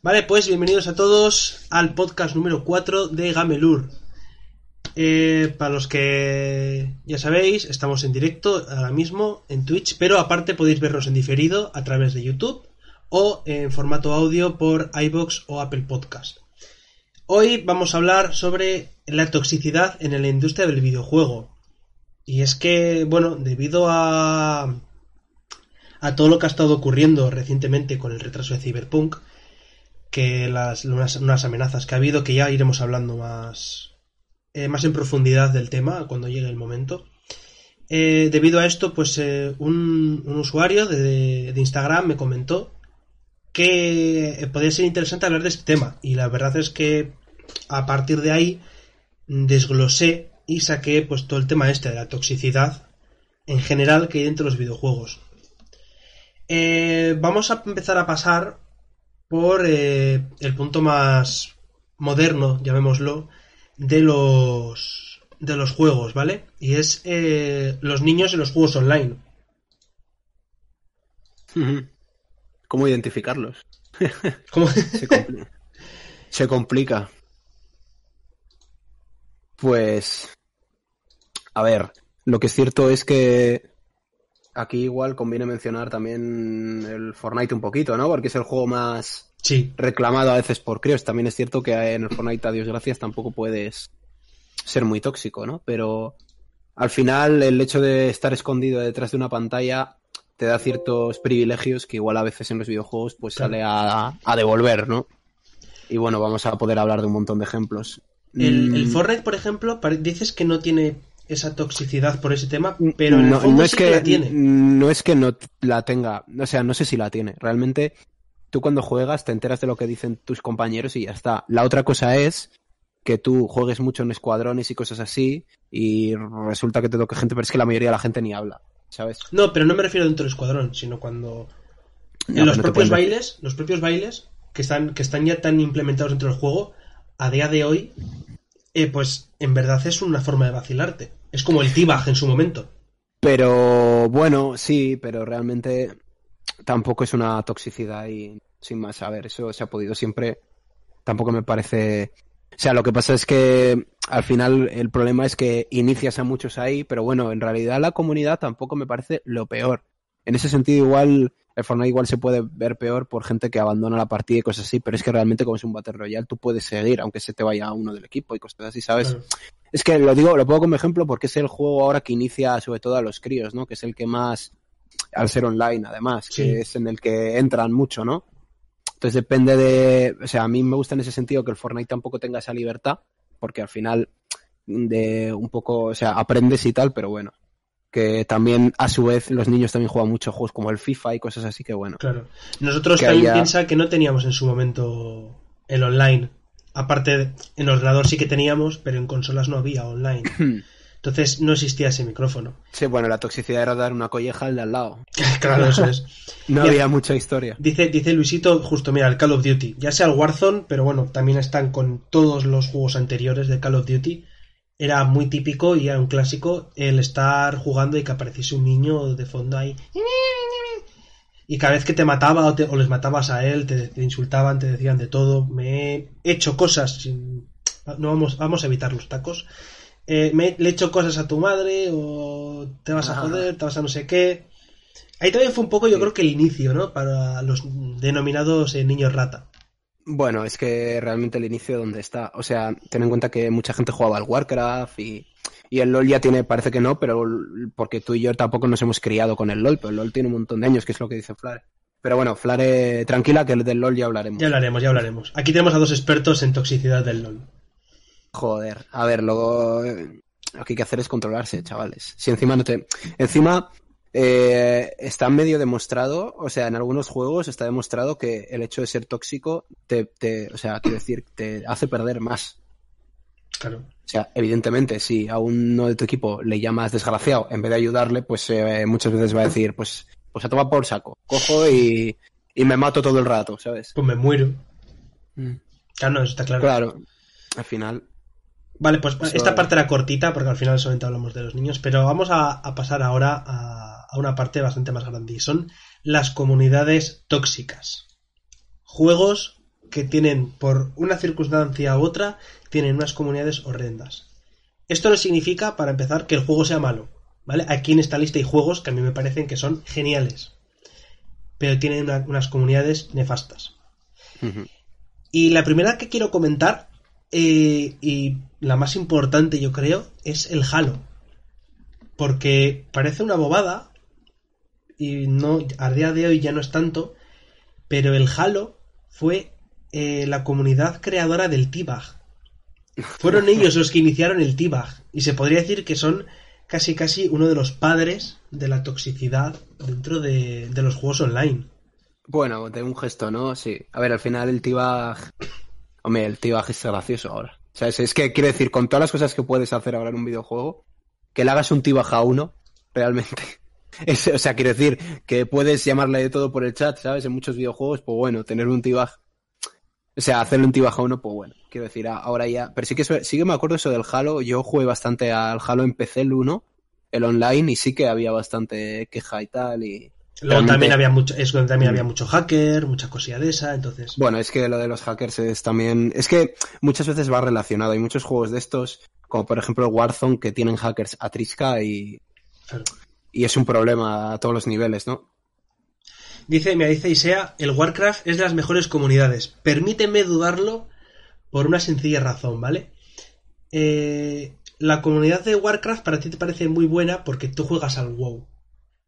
Vale, pues bienvenidos a todos al podcast número 4 de Gamelur. Eh, para los que ya sabéis, estamos en directo ahora mismo en Twitch, pero aparte podéis vernos en diferido a través de YouTube o en formato audio por iBox o Apple Podcast. Hoy vamos a hablar sobre la toxicidad en la industria del videojuego. Y es que, bueno, debido a, a todo lo que ha estado ocurriendo recientemente con el retraso de Cyberpunk, que las unas, amenazas que ha habido, que ya iremos hablando más, eh, más en profundidad del tema cuando llegue el momento. Eh, debido a esto, pues eh, un, usuario de, Instagram me comentó que podría ser interesante hablar de este tema. Y la verdad es que a partir de ahí desglosé y saqué pues todo el tema este de la toxicidad en general que hay dentro de los videojuegos. vamos a empezar a pasar por eh, el punto más moderno, llamémoslo, de los de los juegos, ¿vale? Y es eh, los niños en los juegos online. ¿Cómo identificarlos? ¿Cómo? Se, complica. Pues, a ver, lo que es cierto es que aquí igual conviene mencionar también el Fortnite un poquito, ¿no? Porque es el juego más reclamado a veces por críos. También es cierto que en el Fortnite, a Dios gracias, tampoco puedes ser muy tóxico, ¿no? Pero al final el hecho de estar escondido detrás de una pantalla te da ciertos privilegios que igual a veces en los videojuegos pues sale a, devolver, ¿no? Y bueno, vamos a poder hablar de un montón de ejemplos. El, el mm. Fortnite, por ejemplo, dices que no tiene esa toxicidad por ese tema, pero en el fondo no es que, la tiene. No es que no la tenga, o sea, no sé si la tiene. Realmente, tú cuando juegas te enteras de lo que dicen tus compañeros y ya está. La otra cosa es que tú juegues mucho en escuadrones y cosas así y resulta que te toque gente, pero es que la mayoría de la gente ni habla, ¿sabes? No, pero no me refiero dentro del escuadrón, sino cuando en los propios bailes, los propios bailes que están que están ya tan implementados dentro del juego, a día de hoy eh, pues en verdad es una forma de vacilarte. Es como el T-Bag en su momento. Pero bueno, sí, pero realmente tampoco es una toxicidad y sin más. A ver, eso se ha podido siempre. Tampoco me parece. O sea, lo que pasa es que al final el problema es que inicias a muchos ahí, pero bueno, en realidad la comunidad tampoco me parece lo peor. En ese sentido, igual el Fortnite igual se puede ver peor por gente que abandona la partida y cosas así, pero es que realmente como es un Battle Royale tú puedes seguir, aunque se te vaya uno del equipo y cosas así, ¿sabes? Es que lo digo, lo pongo como ejemplo porque es el juego ahora que inicia sobre todo a los críos, ¿no? Que es el que más, al ser online además, que es en el que entran mucho, ¿no? Entonces depende de, o sea, a mí me gusta en ese sentido que el Fortnite tampoco tenga esa libertad, porque al final de un poco, o sea, aprendes y tal, pero bueno, que también a su vez los niños también juegan muchos juegos como el FIFA y cosas así que bueno. Claro. Nosotros también piensa que no teníamos en su momento el online. Aparte, en ordenador sí que teníamos, pero en consolas no había online. Entonces no existía ese micrófono. Sí, bueno, la toxicidad era dar una colleja al de al lado. claro, eso es. no había mucha historia. Dice, dice Luisito, justo mira, el Call of Duty. Ya sea el Warzone, pero bueno, también están con todos los juegos anteriores de Call of Duty era muy típico y era un clásico el estar jugando y que apareciese un niño de fondo ahí. Y cada vez que te mataba o, les matabas a él, te, insultaban, te decían de todo. Me he hecho cosas sin... No vamos, vamos a evitar los tacos. Eh, me, le he hecho cosas a tu madre o te vas a joder, te vas a no sé qué. Ahí también fue un poco, yo creo que el inicio, ¿no? Para los denominados eh, niños rata. Bueno, es que realmente el inicio donde está. O sea, ten en cuenta que mucha gente jugaba al Warcraft y, y el LOL ya tiene, parece que no, pero porque tú y yo tampoco nos hemos criado con el LOL, pero el LOL tiene un montón de años, que es lo que dice Flare. Pero bueno, Flare, tranquila, que el del LOL ya hablaremos. Ya hablaremos, ya hablaremos. Aquí tenemos a dos expertos en toxicidad del LOL. Joder, a ver, luego lo que hay que hacer es controlarse, chavales. Si encima no te. Encima, eh, está medio demostrado, o sea, en algunos juegos está demostrado que el hecho de ser tóxico te, te o sea, quiero decir, te hace perder más. Claro. O sea, evidentemente, si a uno de tu equipo le llamas desgraciado en vez de ayudarle, pues eh, muchas veces va a decir, pues, pues a tomar por saco. Cojo y, y me mato todo el rato, ¿sabes? Pues me muero. Claro, no, eso está claro. Claro. Al final. Vale, pues Eso- esta parte era cortita porque al final solamente hablamos de los niños, pero vamos a, a pasar ahora a, a una parte bastante más grande y son las comunidades tóxicas. Juegos que tienen, por una circunstancia u otra, tienen unas comunidades horrendas. Esto no significa, para empezar, que el juego sea malo, ¿vale? Aquí en esta lista hay juegos que a mí me parecen que son geniales, pero tienen una- unas comunidades nefastas. Y la primera que quiero comentar, eh, y la más importante yo creo, es el Halo. Porque parece una bobada, y no, a día de hoy ya no es tanto, pero el Halo fue eh, la comunidad creadora del T-Bag. Fueron ellos los que iniciaron el T-Bag, y se podría decir que son casi casi uno de los padres de la toxicidad dentro de, de los juegos online. Bueno, de un gesto, ¿no? Sí. A ver, al final el T-Bag... Hombre, el T-Bag es gracioso ahora. O sea, es, que quiero decir, con todas las cosas que puedes hacer ahora en un videojuego, que le hagas un T-Bag a uno, realmente. O sea, quiero decir, que puedes llamarle de todo por el chat, ¿sabes? En muchos videojuegos, pues bueno, tener un T-Bag... O sea, hacerle un T-Bag a uno, pues bueno. Quiero decir, ahora ya... Pero sí que, sí que me acuerdo eso del Halo. Yo jugué bastante al Halo en PC, el 1, el online, y sí que había bastante queja y tal, y... Luego también había mucho, es cuando también Mm. había mucho hacker, mucha cosilla de esa, entonces. Bueno, es que lo de los hackers es también. Es que muchas veces va relacionado. Hay muchos juegos de estos, como por ejemplo el Warzone, que tienen hackers a trisca y, claro. y es un problema a todos los niveles, ¿no? Dice, me dice Isea, el Warcraft es de las mejores comunidades. Permíteme dudarlo por una sencilla razón, ¿vale? Eh, la comunidad de Warcraft para ti te parece muy buena porque tú juegas al WoW.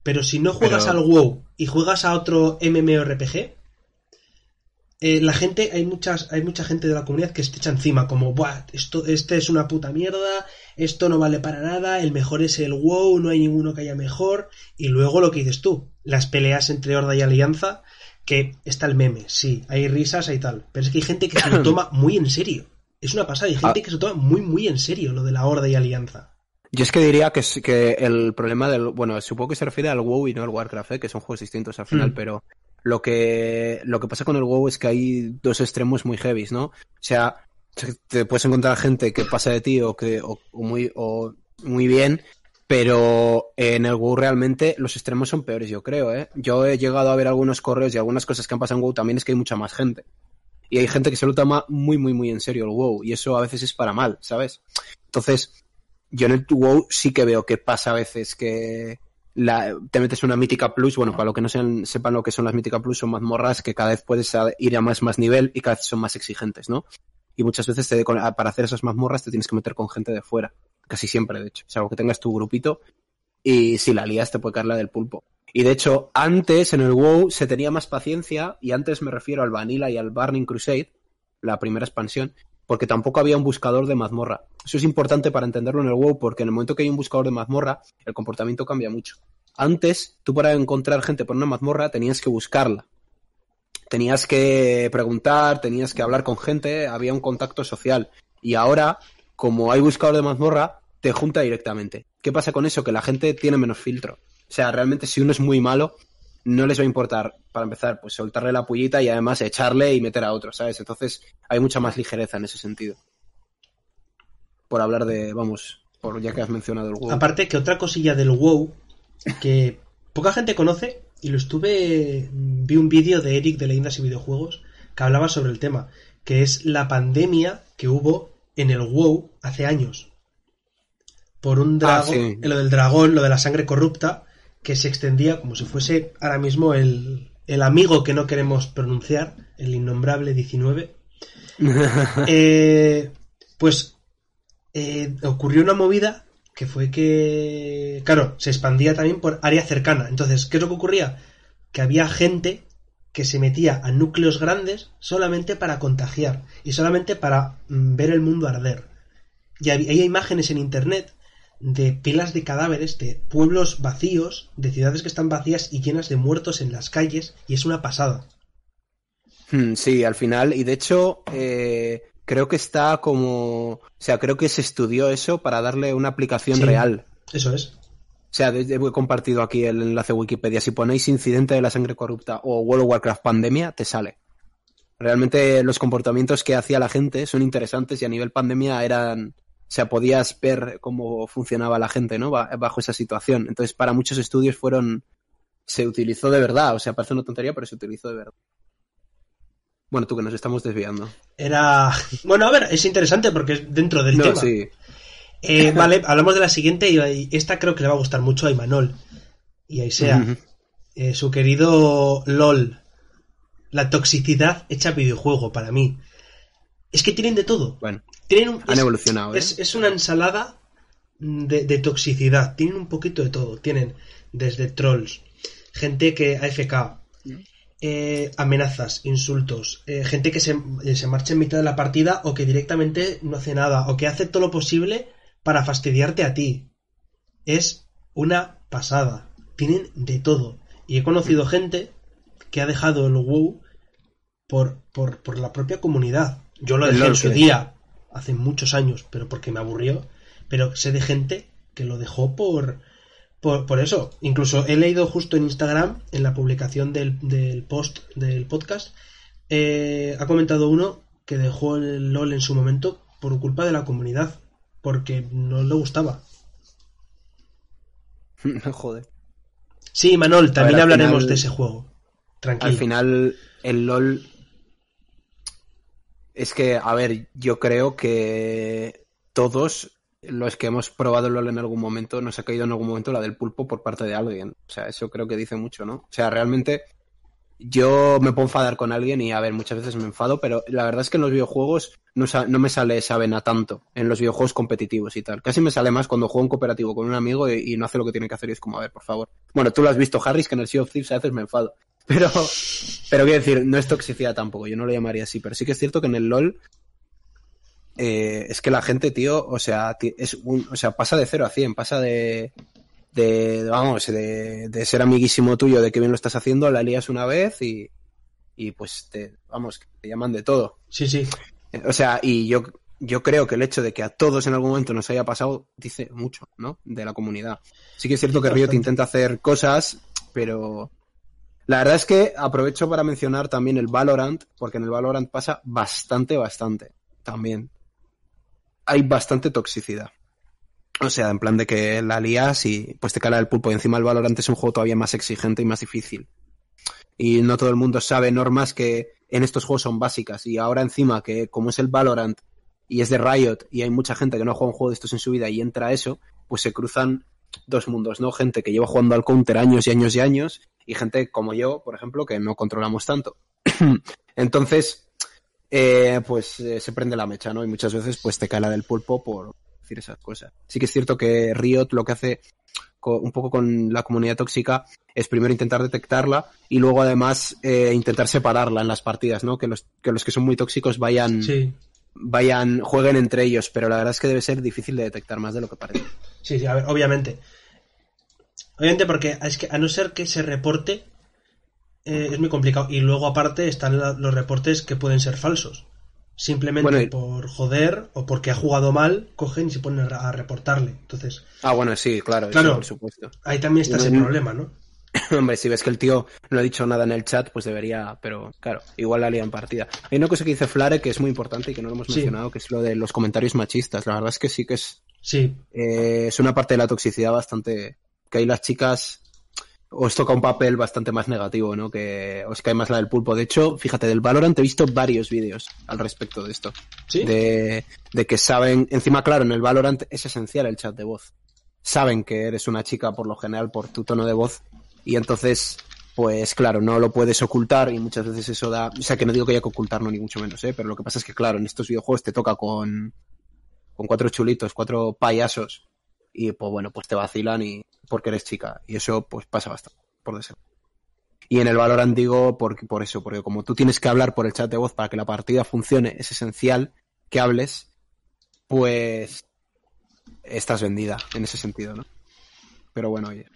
Pero si no juegas Pero- al WoW y juegas a otro MMORPG, eh, la gente, hay muchas, hay mucha gente de la comunidad que se te echa encima, como, Buah, esto, este es una puta mierda, esto no vale para nada, el mejor es el WoW, no hay ninguno que haya mejor, y luego lo que dices tú, las peleas entre Horda y Alianza, que está el meme, sí, hay risas, hay tal, pero es que hay gente que se lo toma muy en serio. Es una pasada, hay gente Ah. que se lo toma muy, muy en serio lo de la Horda y Alianza. Yo es que diría que, que el problema del. Bueno, supongo que se refiere al WoW y no al Warcraft, ¿eh? que son juegos distintos al final, Mm. pero lo que, lo que pasa con el WoW es que hay dos extremos muy heavies, ¿no? O sea, te puedes encontrar gente que pasa de ti o que o, o muy o muy bien, pero en el WoW realmente los extremos son peores, yo creo, ¿eh? Yo he llegado a ver algunos correos y algunas cosas que han pasado en WoW también es que hay mucha más gente. Y hay gente que se lo toma muy, muy, muy en serio el WoW. Y eso a veces es para mal, ¿sabes? Entonces, yo en el WoW sí que veo que pasa a veces que te metes una mítica plus, bueno, para lo que no sean, sepan lo que son las mítica plus, son mazmorras que cada vez puedes ir a más, más nivel y cada vez son más exigentes, ¿no? Y muchas veces te- para hacer esas mazmorras te tienes que meter con gente de fuera. Casi siempre, de hecho. Salvo que tengas tu grupito y si la lías te puede caer la del pulpo. Y de hecho, antes en el WoW se tenía más paciencia, y antes me refiero al Vanilla y al Burning Crusade, la primera expansión, porque tampoco había un buscador de mazmorra. Eso es importante para entenderlo en el WoW, porque en el momento que hay un buscador de mazmorra, el comportamiento cambia mucho. Antes, tú para encontrar gente por una mazmorra tenías que buscarla. Tenías que preguntar, tenías que hablar con gente, había un contacto social. Y ahora, como hay buscador de mazmorra, te junta directamente. ¿Qué pasa con eso? Que la gente tiene menos filtro. O sea, realmente si uno es muy malo, no les va a importar, para empezar, pues soltarle la pullita y además echarle y meter a otro, ¿sabes? Entonces hay mucha más ligereza en ese sentido. Por hablar de, vamos, por ya que has mencionado el WoW. Aparte que otra cosilla del WoW que poca gente conoce y lo estuve vi un vídeo de Eric de Leyendas y Videojuegos que hablaba sobre el tema, que es la pandemia que hubo en el WoW hace años. Por un Ah, dragón, sí. lo del dragón, lo de la sangre corrupta, que se extendía como si fuese ahora mismo el, el amigo que no queremos pronunciar, el innombrable 19. Eh, pues eh, ocurrió una movida que fue que, claro, se expandía también por área cercana. Entonces, ¿qué es lo que ocurría? Que había gente que se metía a núcleos grandes solamente para contagiar y solamente para mm, ver el mundo arder. Y hab- hay imágenes en internet de pilas de cadáveres, de pueblos vacíos, de ciudades que están vacías y llenas de muertos en las calles, y es una pasada. Hmm, Sí, al final, y de hecho, eh, creo que está como. O sea, creo que se estudió eso para darle una aplicación Sí. real. Eso es. O sea, he compartido aquí el enlace Wikipedia. Si ponéis incidente de la sangre corrupta o World of Warcraft pandemia, te sale. Realmente los comportamientos que hacía la gente son interesantes y a nivel pandemia eran. O sea, podías ver cómo funcionaba la gente, ¿no? Ba- Bajo esa situación. Entonces, para muchos estudios fueron. Se utilizó de verdad. O sea, parece una tontería, pero se utilizó de verdad. Bueno, tú que nos estamos desviando. Era. Bueno, a ver, es interesante porque es dentro del No, tema. sí. Eh, vale, hablamos de la siguiente y esta creo que le va a gustar mucho a Imanol. Y ahí sea. Eh, su querido LOL. La toxicidad hecha videojuego para mí. Es que tienen de todo. Bueno, Tienen un- han es- evolucionado, ¿eh? Es, es una ensalada de, de toxicidad. Tienen un poquito de todo. Tienen desde trolls, gente que AFK, eh, amenazas, insultos, eh, gente que se, se marcha en mitad de la partida o que directamente no hace nada o que hace todo lo posible para fastidiarte a ti. Es una pasada. Tienen de todo. Y he conocido gente que ha dejado el WoW por, por, por la propia comunidad. Yo lo dejé en su día, hace muchos años, pero porque me aburrió. Pero sé de gente que lo dejó por, por, por eso. Incluso he leído justo en Instagram, en la publicación del, del post del podcast, eh, ha comentado uno que dejó el LOL en su momento por culpa de la comunidad, porque no le gustaba. Joder. Sí, Manol, también hablaremos final- de ese juego. Tranquilo. Al final, el LOL. Es que, a ver, yo creo que todos los que hemos probado LOL en algún momento nos ha caído en algún momento la del pulpo por parte de alguien. O sea, eso creo que dice mucho, ¿no? O sea, realmente yo me puedo enfadar con alguien y, a ver, muchas veces me enfado, pero la verdad es que en los videojuegos no, no me sale esa vena tanto, en los videojuegos competitivos y tal. Casi me sale más cuando juego en cooperativo con un amigo y, no hace lo que tiene que hacer y es como, a ver, por favor. Bueno, tú lo has visto, Harris, que en el Sea of Thieves a veces me enfado. Pero, pero quiero decir, no es toxicidad tampoco, yo no lo llamaría así, pero sí que es cierto que en el LOL eh, es que la gente, tío, o sea, es o sea, pasa de 0 a 100, pasa de, de vamos, de, de ser amiguísimo tuyo, de que bien lo estás haciendo, la lías una vez y, y pues te, vamos, te llaman de todo. Sí, sí. O sea, y yo, yo creo que el hecho de que a todos en algún momento nos haya pasado dice mucho, ¿no? De la comunidad. Sí que es cierto que Riot intenta hacer cosas, pero la verdad es que aprovecho para mencionar también el Valorant, porque en el Valorant pasa bastante, bastante también. Hay bastante toxicidad. O sea, en plan de que la lías y pues te cala el pulpo. Y encima el Valorant es un juego todavía más exigente y más difícil. Y no todo el mundo sabe normas que en estos juegos son básicas. Y ahora encima que como es el Valorant y es de Riot y hay mucha gente que no ha jugado un juego de estos en su vida y entra a eso, pues se cruzan dos mundos, ¿no? Gente que lleva jugando al counter años y años y años y gente como yo, por ejemplo, que no controlamos tanto. Entonces, eh, pues eh, se prende la mecha, ¿no? Y muchas veces pues te cae la del pulpo por decir esas cosas. Sí que es cierto que Riot lo que hace un poco con la comunidad tóxica es primero intentar detectarla y luego además eh, intentar separarla en las partidas, ¿no? Que los, que los que son muy tóxicos vayan, Sí, vayan, jueguen entre ellos, pero la verdad es que debe ser difícil de detectar más de lo que parece. sí, sí, a ver, obviamente. Obviamente porque es que a no ser que se reporte, eh, es muy complicado. Y luego aparte están la- los reportes que pueden ser falsos. Simplemente Bueno, y- por joder o porque ha jugado mal, cogen y se ponen a reportarle. Entonces, Ah, bueno, sí, claro, eso Claro. por supuesto. ahí también está ese No, problema, ¿no? Hombre, si ves que el tío no ha dicho nada en el chat, pues debería, pero claro, igual la lía en partida. Hay una cosa que dice Flare que es muy importante y que no lo hemos Sí. mencionado, que es lo de los comentarios machistas. La verdad es que sí que es, Sí, eh, es una parte de la toxicidad bastante, que ahí las chicas os toca un papel bastante más negativo, ¿no? Que os cae más la del pulpo. De hecho, fíjate, del Valorant he visto varios vídeos al respecto de esto. sí. De, de que saben, encima claro, en el Valorant es esencial el chat de voz. Saben que eres una chica por lo general por tu tono de voz y entonces, pues claro, no lo puedes ocultar y muchas veces eso da, o sea que no digo que haya que ocultarlo ni mucho menos, ¿eh? pero lo que pasa es que claro, en estos videojuegos te toca con, con cuatro chulitos, cuatro payasos y pues bueno, pues te vacilan y porque eres chica y eso pues pasa bastante, por deseo. Y en el Valorant digo por, por eso, porque como tú tienes que hablar por el chat de voz para que la partida funcione, es esencial que hables, pues estás vendida en ese sentido, ¿no? Pero bueno, oye.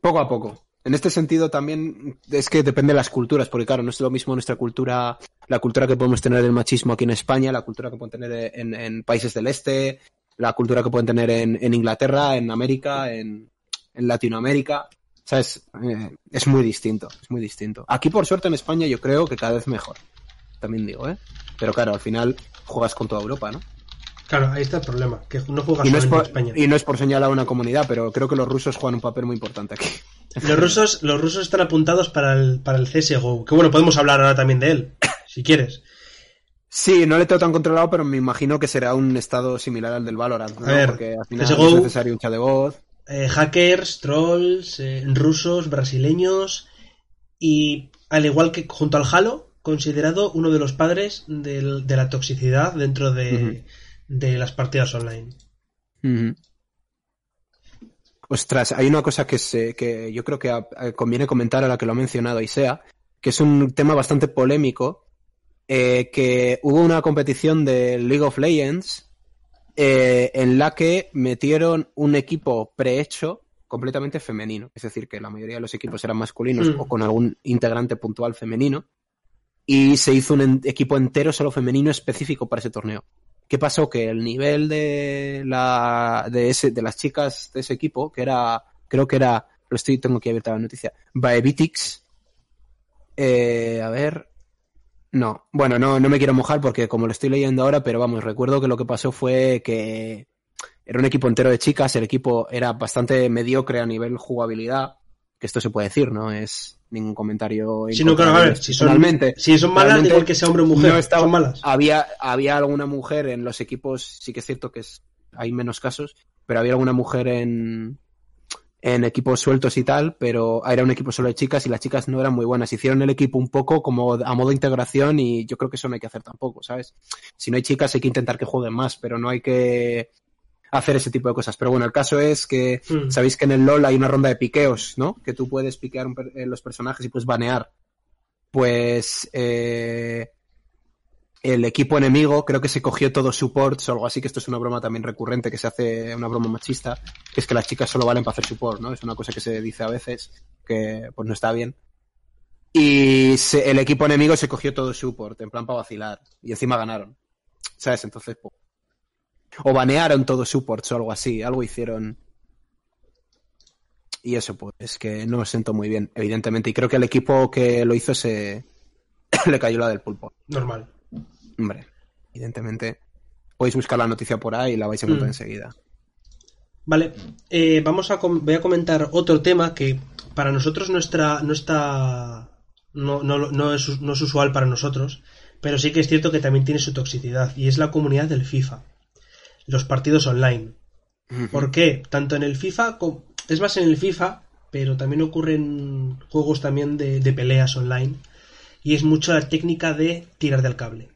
Poco a poco. En este sentido también es que depende de las culturas, porque claro, no es lo mismo nuestra cultura, la cultura que podemos tener del machismo aquí en España, la cultura que pueden tener en, en países del este, la cultura que pueden tener en, en Inglaterra, en América, en, en Latinoamérica. ¿Sabes? Eh, es muy distinto, es muy distinto. Aquí, por suerte, en España yo creo que cada vez mejor. También digo, ¿eh? Pero claro, al final juegas con toda Europa, ¿no? Claro, ahí está el problema, que no juegas Y no, es solamente por, en España. y no es por señalar a una comunidad, pero creo que los rusos juegan un papel muy importante aquí. Los rusos, los rusos están apuntados para el, para el CSGO, que bueno, podemos hablar ahora también de él, si quieres. Sí, no le tengo tan controlado, pero me imagino que será un estado similar al del Valorant, ¿no? A ver, Porque al final CS:GO es necesario un chat de voz. Eh, hackers, trolls, eh, rusos, brasileños y al igual que junto al Halo, considerado uno de los padres del- de la toxicidad dentro de, de las partidas online. Ostras, hay una cosa que, se, que yo creo que a- a- conviene comentar a la que lo ha mencionado Isea, que es un tema bastante polémico, eh, que hubo una competición de League of Legends eh, en la que metieron un equipo prehecho completamente femenino. Es decir, que la mayoría de los equipos eran masculinos Mm. o con algún integrante puntual femenino. Y se hizo un en- equipo entero solo femenino específico para ese torneo. ¿Qué pasó? Que el nivel de la de ese de las chicas de ese equipo, que era, creo que era, lo estoy, tengo aquí abierta la noticia, Baevitix, eh, a ver, no, bueno, no, no me quiero mojar porque como lo estoy leyendo ahora, pero vamos, recuerdo que lo que pasó fue que era un equipo entero de chicas, el equipo era bastante mediocre a nivel jugabilidad, que esto se puede decir, no es ningún comentario. en Si no, claro, a ver, si son, si son malas, igual que sea hombre o mujer, no estaba- son malas. Había, había alguna mujer en los equipos, sí que es cierto que es, hay menos casos, pero había alguna mujer en, en equipos sueltos y tal, pero era un equipo solo de chicas y las chicas no eran muy buenas. Hicieron el equipo un poco como a modo de integración y yo creo que eso no hay que hacer tampoco, ¿sabes? Si no hay chicas hay que intentar que jueguen más, pero no hay que hacer ese tipo de cosas. Pero bueno, el caso es que Mm. sabéis que en el LOL hay una ronda de piqueos, ¿no? Que tú puedes piquear un per- eh, los personajes y puedes banear. Pues eh, el equipo enemigo creo que se cogió todos supports o algo así, que esto es una broma también recurrente que se hace, una broma machista, que es que las chicas solo valen para hacer support, ¿no? Es una cosa que se dice a veces, que pues no está bien. Y el equipo enemigo se cogió todo support, en plan para vacilar, y encima ganaron. ¿Sabes? Entonces, pues, o banearon todos supports o algo así, algo hicieron. Y eso, pues, es que no me siento muy bien, evidentemente. Y creo que el equipo que lo hizo se le cayó la del pulpo. Normal. Hombre, evidentemente. Podéis buscar la noticia por ahí y la vais a encontrar Mm. enseguida. Vale, eh, vamos a voy a comentar otro tema que para nosotros no está, no está no, no, no es, no es usual para nosotros, pero sí que es cierto que también tiene su toxicidad y es la comunidad del FIFA, los partidos online. ¿Por qué? Tanto en el FIFA, es más en el FIFA, pero también ocurren juegos también de, de peleas online y es mucho la técnica de tirar del cable.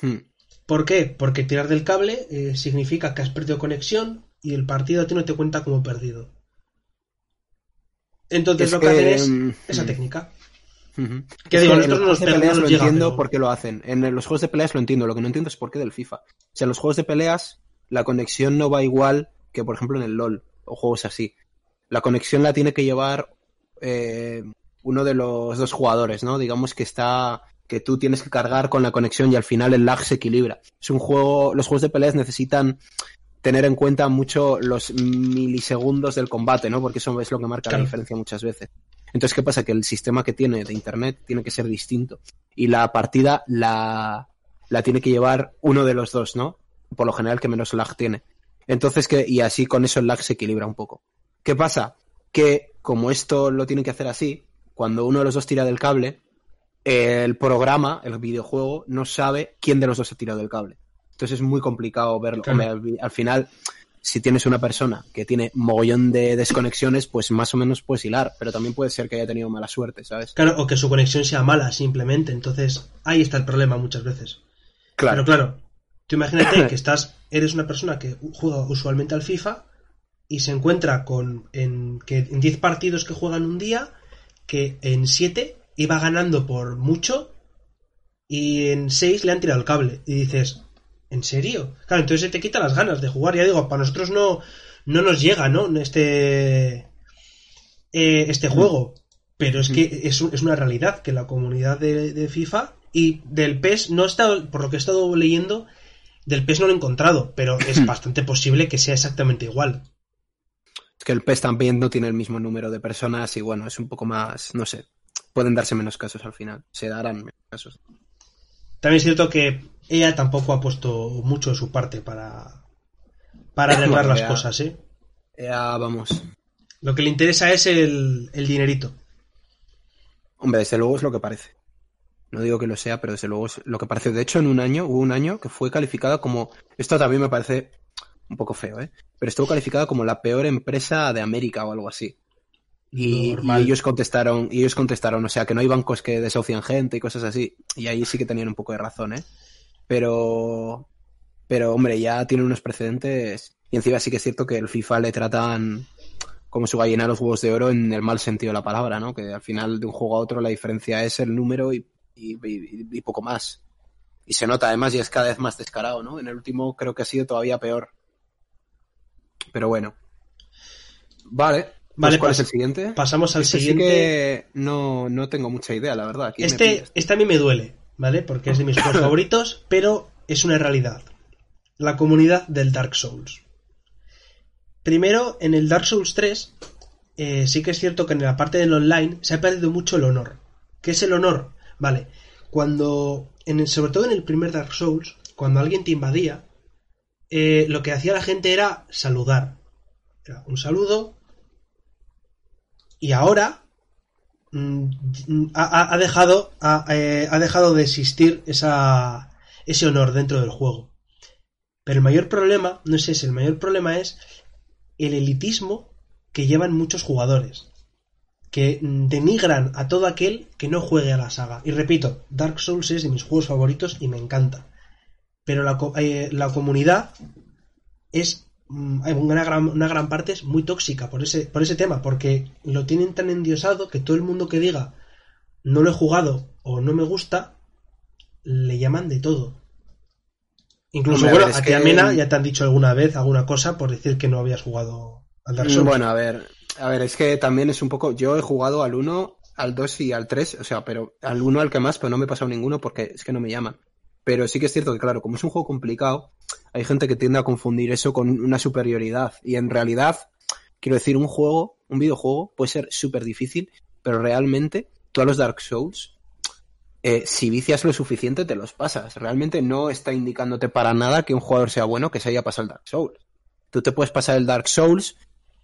Hmm. ¿Por qué? Porque tirar del cable eh, significa que has perdido conexión y el partido a ti no te cuenta como perdido. Entonces Es lo que, que, hacen es mm, esa mm. técnica. Ujú. Que digo, en nosotros los no nos juegos de no peleas lo llega, entiendo pero- por qué lo hacen. En los juegos de peleas lo entiendo, lo que no entiendo es por qué del FIFA. O sea, en los juegos de peleas la conexión no va igual que, por ejemplo, en el LOL o juegos así. La conexión la tiene que llevar eh, uno de los dos jugadores, ¿no? Digamos que está que tú tienes que cargar con la conexión y al final el lag se equilibra. Es un juego, los juegos de peleas necesitan tener en cuenta mucho los milisegundos del combate, ¿no? Porque eso es lo que marca Claro. la diferencia muchas veces. Entonces, ¿qué pasa? Que el sistema que tiene de internet tiene que ser distinto. Y la partida la, la tiene que llevar uno de los dos, ¿no? Por lo general que menos lag tiene. Entonces, que, y así con eso el lag se equilibra un poco. ¿Qué pasa? Que como esto lo tiene que hacer así, cuando uno de los dos tira del cable, el programa, el videojuego, no sabe quién de los dos ha tirado del cable. Entonces es muy complicado verlo. Claro. Hombre, al, al final, si tienes una persona que tiene mogollón de desconexiones, pues más o menos puedes hilar, pero también puede ser que haya tenido mala suerte, ¿sabes? Claro, o que su conexión sea mala simplemente. Entonces ahí está el problema muchas veces. Pero claro, tú imagínate que estás, eres una persona que juega usualmente al FIFA y se encuentra con en que en 10 partidos que juegan un día, que en 7 iba ganando por mucho y en 6 le han tirado el cable. Y dices, ¿En serio? Claro, entonces se te quita las ganas de jugar. Ya digo, para nosotros no, no nos llega, ¿no? Este, eh, este juego. Pero es que es, es, una realidad que la comunidad de, de, FIFA y del PES no está, por lo que he estado leyendo, del PES no lo he encontrado, pero es bastante posible que sea exactamente igual. Es que el PES también no tiene el mismo número de personas y bueno, es un poco más, no sé, pueden darse menos casos al final, se darán menos casos. También es cierto que ella tampoco ha puesto mucho de su parte para, para arreglar las ya, cosas, ¿eh? Ya, vamos. Lo que le interesa es el, el dinerito. Hombre, desde luego es lo que parece. No digo que lo sea, pero desde luego es lo que parece. De hecho, en un año, hubo un año que fue calificada como. Esto también me parece un poco feo, ¿eh? Pero estuvo calificada como la peor empresa de América o algo así. Y, y, ellos contestaron, y ellos contestaron, o sea, que no hay bancos que desahucian gente y cosas así. Y ahí sí que tenían un poco de razón, ¿eh? Pero. Pero, hombre, ya tienen unos precedentes. Y encima sí que es cierto que el FIFA le tratan como su gallina los huevos de oro en el mal sentido de la palabra, ¿no? Que al final de un juego a otro la diferencia es el número y, y, y, y poco más. Y se nota además y es cada vez más descarado, ¿no? En el último creo que ha sido todavía peor. Pero bueno. Vale. Vale, ¿Cuál es el siguiente? Pasamos al este siguiente. Sí que no, no tengo mucha idea, la verdad. Aquí este, este a mí me duele, ¿vale? Porque es de mis juegos favoritos, pero es una realidad. La comunidad del Dark Souls. Primero, en el Dark Souls 3, eh, sí que es cierto que en la parte del online se ha perdido mucho el honor. ¿Qué es el honor? Vale, cuando, en el, sobre todo en el primer Dark Souls, cuando alguien te invadía, eh, lo que hacía la gente era saludar. Era un saludo. Y ahora mm, ha, ha, dejado, eh, ha, dejado de existir ese honor dentro del juego. Pero el mayor problema, no es ese, el mayor problema es el elitismo que llevan muchos jugadores. Que denigran a todo aquel que no juegue a la saga. Y repito, Dark Souls es de mis juegos favoritos y me encanta. Pero la, eh, la comunidad es una gran, una gran parte es muy tóxica por ese, por ese tema, porque lo tienen tan endiosado que todo el mundo que diga no lo he jugado o no me gusta, le llaman de todo. Incluso, Hombre, bueno, a ti, que... Ya te han dicho alguna vez alguna cosa por decir que no habías jugado al Dark Souls. Bueno, a ver, a ver, es que también es un poco. Yo he jugado al 1, al 2 y al 3, o sea, pero al 1 al que más, pero no me he pasado ninguno porque es que no me llaman. Pero sí que es cierto que, claro, como es un juego complicado, hay gente que tiende a confundir eso con una superioridad. Y en realidad, quiero decir, un juego, un videojuego, puede ser súper difícil, pero realmente, todos los Dark Souls, eh, si vicias lo suficiente, te los pasas. Realmente no está indicándote para nada que un jugador sea bueno que se haya pasado el Dark Souls. Tú te puedes pasar el Dark Souls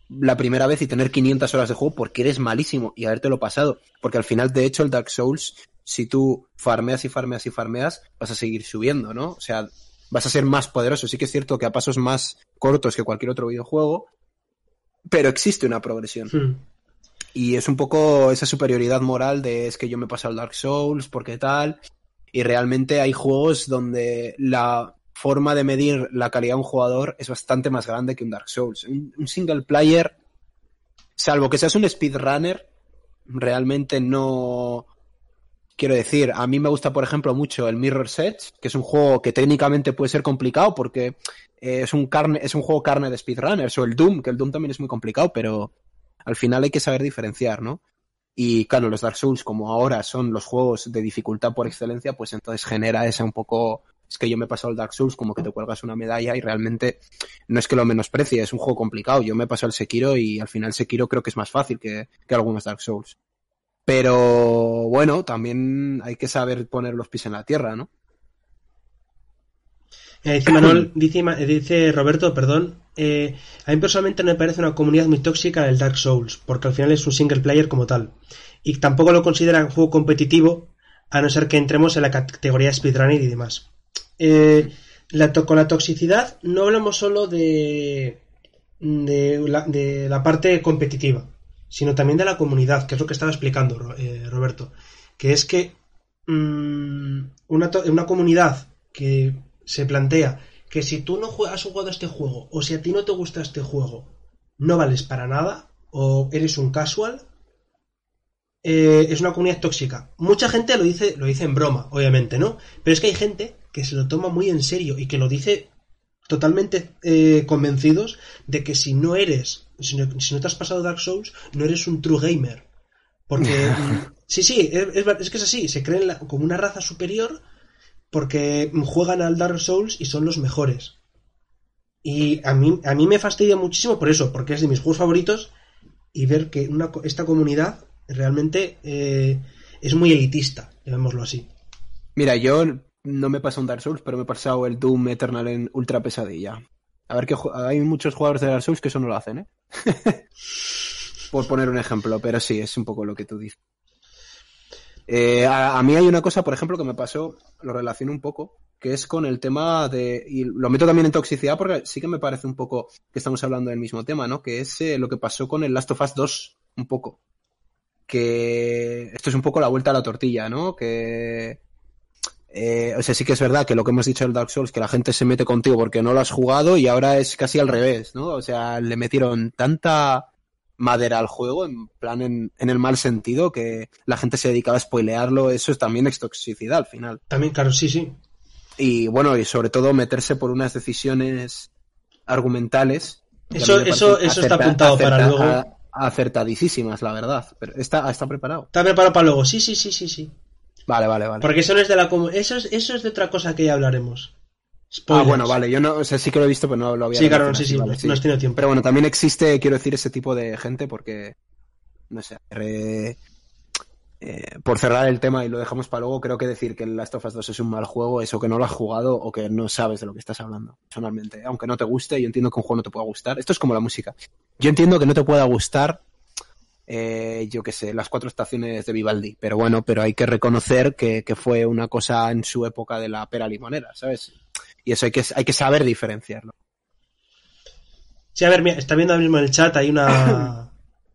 la primera vez y tener 500 horas de juego porque eres malísimo y habértelo pasado. Porque al final, de hecho, el Dark Souls, si tú farmeas y farmeas y farmeas, vas a seguir subiendo, ¿no? O sea, vas a ser más poderoso. Sí que es cierto que a pasos más cortos que cualquier otro videojuego, pero existe una progresión. Hmm. Y es un poco esa superioridad moral de es que yo me paso al Dark Souls, porque tal. Y realmente hay juegos donde la forma de medir la calidad de un jugador es bastante más grande que un Dark Souls. Un, un single player, salvo que seas un speedrunner, realmente no. Quiero decir, a mí me gusta, por ejemplo, mucho el Mirror's Edge, que es un juego que técnicamente puede ser complicado porque eh, es, un carne, es un juego carne de speedrunners, o el Doom, que el Doom también es muy complicado, pero al final hay que saber diferenciar, ¿no? Y claro, los Dark Souls, como ahora son los juegos de dificultad por excelencia, pues entonces genera esa un poco. Es que yo me he pasado el Dark Souls como que te cuelgas una medalla y realmente no es que lo menosprecie, es un juego complicado. Yo me he pasado el Sekiro y al final Sekiro creo que es más fácil que, que algunos Dark Souls. Pero bueno, también hay que saber poner los pies en la tierra, ¿no? Eh, dice Manuel, dice, dice, Roberto, perdón, eh, a mí personalmente me parece una comunidad muy tóxica el Dark Souls, porque al final es un single player como tal. Y tampoco lo consideran juego competitivo, a no ser que entremos en la categoría speedrunner y demás. Eh, la con la toxicidad no hablamos solo de, de la parte competitiva, sino también de la comunidad, que es lo que estaba explicando eh, Roberto. Que es que mmm, una, una comunidad que se plantea que si tú no has jugado este juego o si a ti no te gusta este juego, no vales para nada o eres un casual, eh, es una comunidad tóxica. Mucha gente lo dice, lo dice en broma, obviamente, ¿no? Pero es que hay gente que se lo toma muy en serio y que lo dice totalmente eh, convencidos de que si no eres, si no, si no te has pasado Dark Souls, no eres un true gamer. Porque, sí, sí, es, es, que es así, se creen la- como una raza superior porque juegan al Dark Souls y son los mejores. Y a mí, a mí me fastidia muchísimo por eso, porque es de mis juegos favoritos y ver que una, esta comunidad realmente eh, es muy elitista, llamémoslo así. Mira, yo no me he pasado un Dark Souls, pero me he pasado el Doom Eternal en ultra pesadilla. A ver que hay muchos jugadores de Dark Souls que eso no lo hacen, ¿eh? Por poner un ejemplo, pero sí, es un poco lo que tú dices. Eh, a, a mí hay una cosa, por ejemplo, que me pasó, lo relaciono un poco, que es con el tema de, y lo meto también en toxicidad porque sí que me parece un poco que estamos hablando del mismo tema, ¿no? Que es eh, lo que pasó con el Last of Us 2, un poco. Que esto es un poco la vuelta a la tortilla, ¿no? Que eh, o sea, sí que es verdad que lo que hemos dicho del Dark Souls, que la gente se mete contigo porque no lo has jugado y ahora es casi al revés, ¿no? O sea, le metieron tanta madera al juego, en plan en, en el mal sentido, que la gente se dedicaba a spoilearlo, eso es también es toxicidad al final. También, claro, sí, sí. Y bueno, y sobre todo meterse por unas decisiones argumentales. Eso- eso- eso está apuntado para luego. acertadísimas, la verdad. Pero está, está preparado. Está preparado para luego, sí, sí, sí, sí, sí. Vale, vale, vale. Porque eso no es de la eso es, eso es de otra cosa que ya hablaremos. Ah, bueno, vale, yo no, o sea, sí que lo he visto, pero no lo había Sí, claro, relacionado sí, sí, vale, no- no has tenido tiempo. Pero bueno, también existe, quiero decir, ese tipo de gente porque, no sé, re- eh, por cerrar el tema y lo dejamos para luego, creo que decir que el Last of Us 2 es un mal juego es o que no lo has jugado o que no sabes de lo que estás hablando, personalmente. Aunque no te guste, yo entiendo que un juego no te pueda gustar. Esto es como la música. Yo entiendo que no te pueda gustar, eh, yo qué sé, las cuatro estaciones de Vivaldi, pero bueno, pero hay que reconocer que, que fue una cosa en su época de la pera limonera, ¿sabes? Y eso hay que, hay que saber diferenciarlo. Sí, a ver, mira, está viendo ahora mismo en el chat, hay una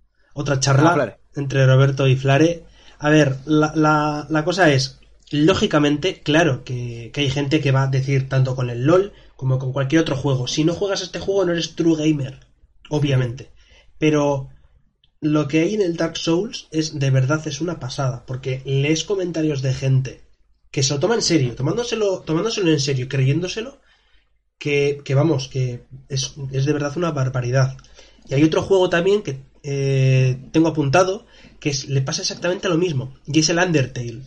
otra charla Ah, entre Roberto y Flare. A ver, la, la- la cosa es, lógicamente, claro, que, que hay gente que va a decir tanto con el LOL como con cualquier otro juego. Si no juegas este juego no eres true gamer, obviamente. Pero lo que hay en el Dark Souls es de verdad es una pasada, porque lees comentarios de gente que se lo toma en serio, tomándoselo, tomándoselo en serio, creyéndoselo, que, vamos, que es, de verdad una barbaridad. Y hay otro juego también que eh, tengo apuntado que le pasa exactamente lo mismo, y es el Undertale.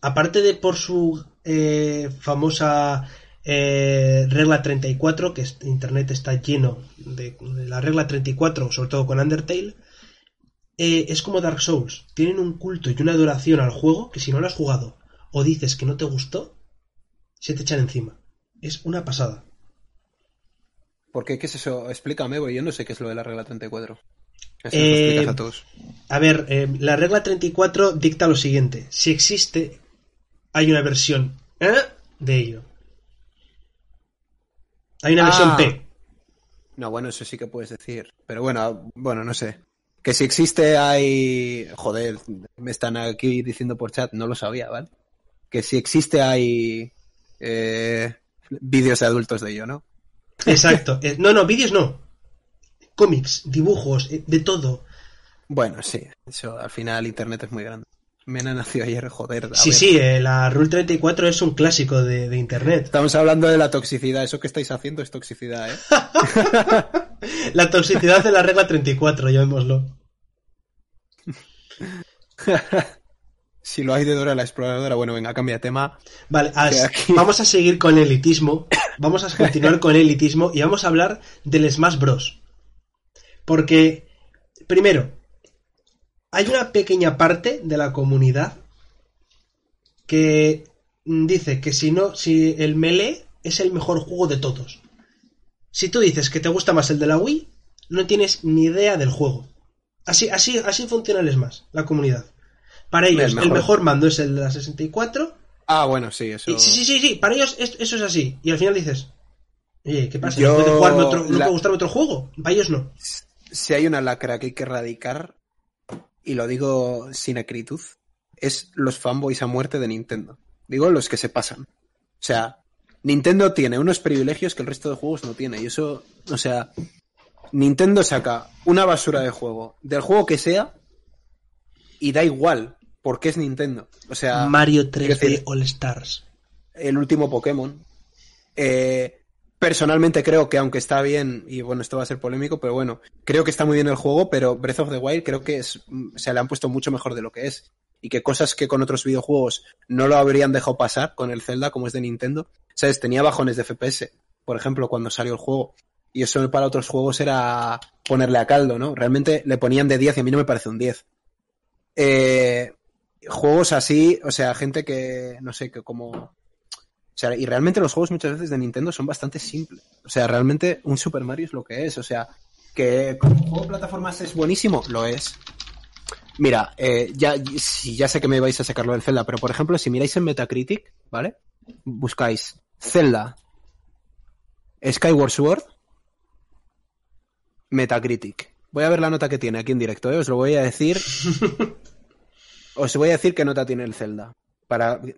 Aparte de por su eh, famosa eh, regla 34, que internet está lleno de, de la regla 34, sobre todo con Undertale, eh, es como Dark Souls. Tienen un culto y una adoración al juego que si no lo has jugado o dices que no te gustó, se te echan encima. Es una pasada. ¿Por qué? ¿Qué es eso? Explícame, porque yo no sé qué es lo de la regla 34. Así nos lo Eh, explicas a todos. A ver, eh, la regla 34 dicta lo siguiente. Si existe, hay una versión ¿eh? de ello. Hay una versión Ah. P. No, bueno, eso sí que puedes decir. Pero bueno, bueno, no sé. Que si existe hay... Joder, me están aquí diciendo por chat, no lo sabía, ¿vale? Que si existe hay... eh, vídeos de adultos de ello, ¿no? Exacto. Eh, no, no, vídeos no. Cómics, dibujos, eh, de todo. Bueno, sí. Eso, al final internet es muy grande. Mena nació ayer, joder. Sí, ver. sí, eh, la Rule 34 es un clásico de, de internet. Estamos hablando de la toxicidad. Eso que estáis haciendo es toxicidad, ¿eh? La toxicidad de la regla 34, llamémoslo. si lo hay de Dora la exploradora, bueno, venga, cambia de tema. Vale, as- Que aquí- vamos a seguir con el elitismo. Vamos a continuar con el elitismo y vamos a hablar del Smash Bros. Porque, primero, hay una pequeña parte de la comunidad que dice que si no, si el Melee es el mejor juego de todos. Si tú dices que te gusta más el de la Wii, no tienes ni idea del juego. Así, así, así funciona el Smash, la comunidad. Para ellos, el mejor. mejor, mando es el de la 64 Ah, bueno, sí, eso... y- sí, sí, sí, sí, para ellos es- eso es así. Y al final dices, oye, ¿qué pasa? Yo- ¿No puede, jugarme otro, ¿no la- puede gustarme otro juego? Para ellos no. Si hay una lacra que hay que erradicar, y lo digo sin acritud, es los fanboys a muerte de Nintendo. Digo, los que se pasan. O sea, Nintendo tiene unos privilegios que el resto de juegos no tiene. Y eso, o sea, Nintendo saca una basura de juego, del juego que sea, y da igual, porque es Nintendo. O sea, Mario quiero 3D decir- All Stars. el último Pokémon. Eh, personalmente creo que aunque está bien, y bueno, esto va a ser polémico, pero bueno, creo que está muy bien el juego, pero Breath of the Wild creo que es, se le han puesto mucho mejor de lo que es. Y que cosas que con otros videojuegos no lo habrían dejado pasar con el Zelda, como es de Nintendo. ¿Sabes? Tenía bajones de FPS, por ejemplo, cuando salió el juego. Y eso para otros juegos era ponerle a caldo, ¿no? Realmente le ponían de 10 y a mí no me parece un 10. Eh, juegos así, o sea, gente que, no sé, que como sea, y realmente los juegos muchas veces de Nintendo son bastante simples. O sea, realmente un Super Mario es lo que es. O sea, que como juego de plataformas es buenísimo, lo es. Mira, eh, ya, si ya sé que me vais a sacarlo del Zelda, pero por ejemplo, si miráis en Metacritic, ¿vale? Buscáis Zelda, Skyward Sword, Metacritic. Voy a ver la nota que tiene aquí en directo, ¿eh? os lo voy a decir. os voy a decir qué nota tiene el Zelda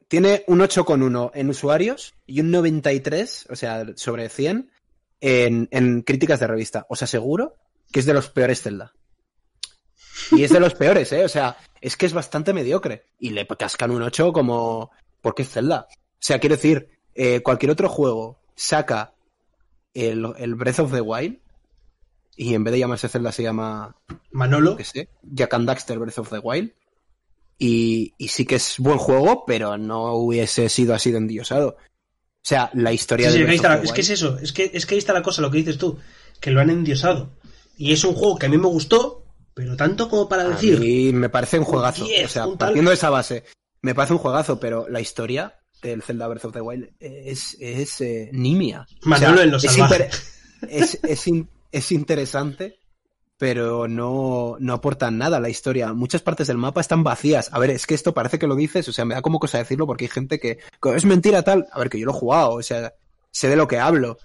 tiene un 8,1 en usuarios y un 93, o sea, sobre 100 en, críticas de revista. Os aseguro que es de los peores Zelda. Y es de los peores, ¿eh? O sea, es que es bastante mediocre. Y le cascan un 8 como... porque es Zelda. O sea, quiero decir, eh, cualquier otro juego saca el, el, Breath of the Wild y en vez de llamarse Zelda se llama... Manolo. Que sé, Jack and Daxter Breath of the Wild. Y, sí que es buen juego, pero no hubiese sido así de endiosado. O sea, la historia de. es que es eso, es que, es que ahí está la cosa, lo que dices tú, que lo han endiosado. Y es un juego que a mí me gustó, pero tanto como para decir. Y me parece un juegazo. o sea, partiendo de esa base, me parece un juegazo, pero la historia del Zelda Breath of the Wild es, es eh, nimia. Manolo en los es, es, es, es interesante, pero no, no aportan nada a la historia. Muchas partes del mapa están vacías. A ver, es que esto parece que lo dices, o sea, me da como cosa decirlo porque hay gente que, es mentira tal. A ver, que yo lo he jugado, o sea, sé de lo que hablo.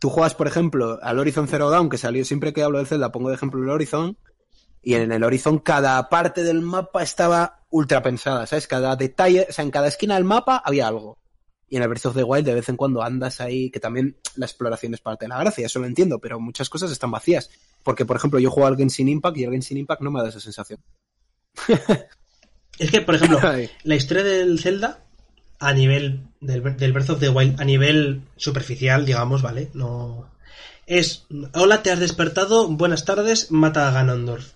Tú juegas, por ejemplo, al Horizon Zero Dawn, que salió siempre que hablo del Zelda, pongo de ejemplo el Horizon, y en el Horizon cada parte del mapa estaba ultra pensada, ¿sabes? Cada detalle, o sea, en cada esquina del mapa había algo. Y en el Breath of the Wild de vez en cuando andas ahí, que también la exploración es parte de la gracia, eso lo entiendo, pero muchas cosas están vacías. Porque, por ejemplo, yo juego al Genshin Impact y el Genshin Impact no me da esa sensación. es que, por ejemplo, la historia del Zelda, a nivel del, Breath of the Wild, a nivel superficial, digamos, ¿vale? No. Es, hola, te has despertado, buenas tardes, mata a Ganondorf.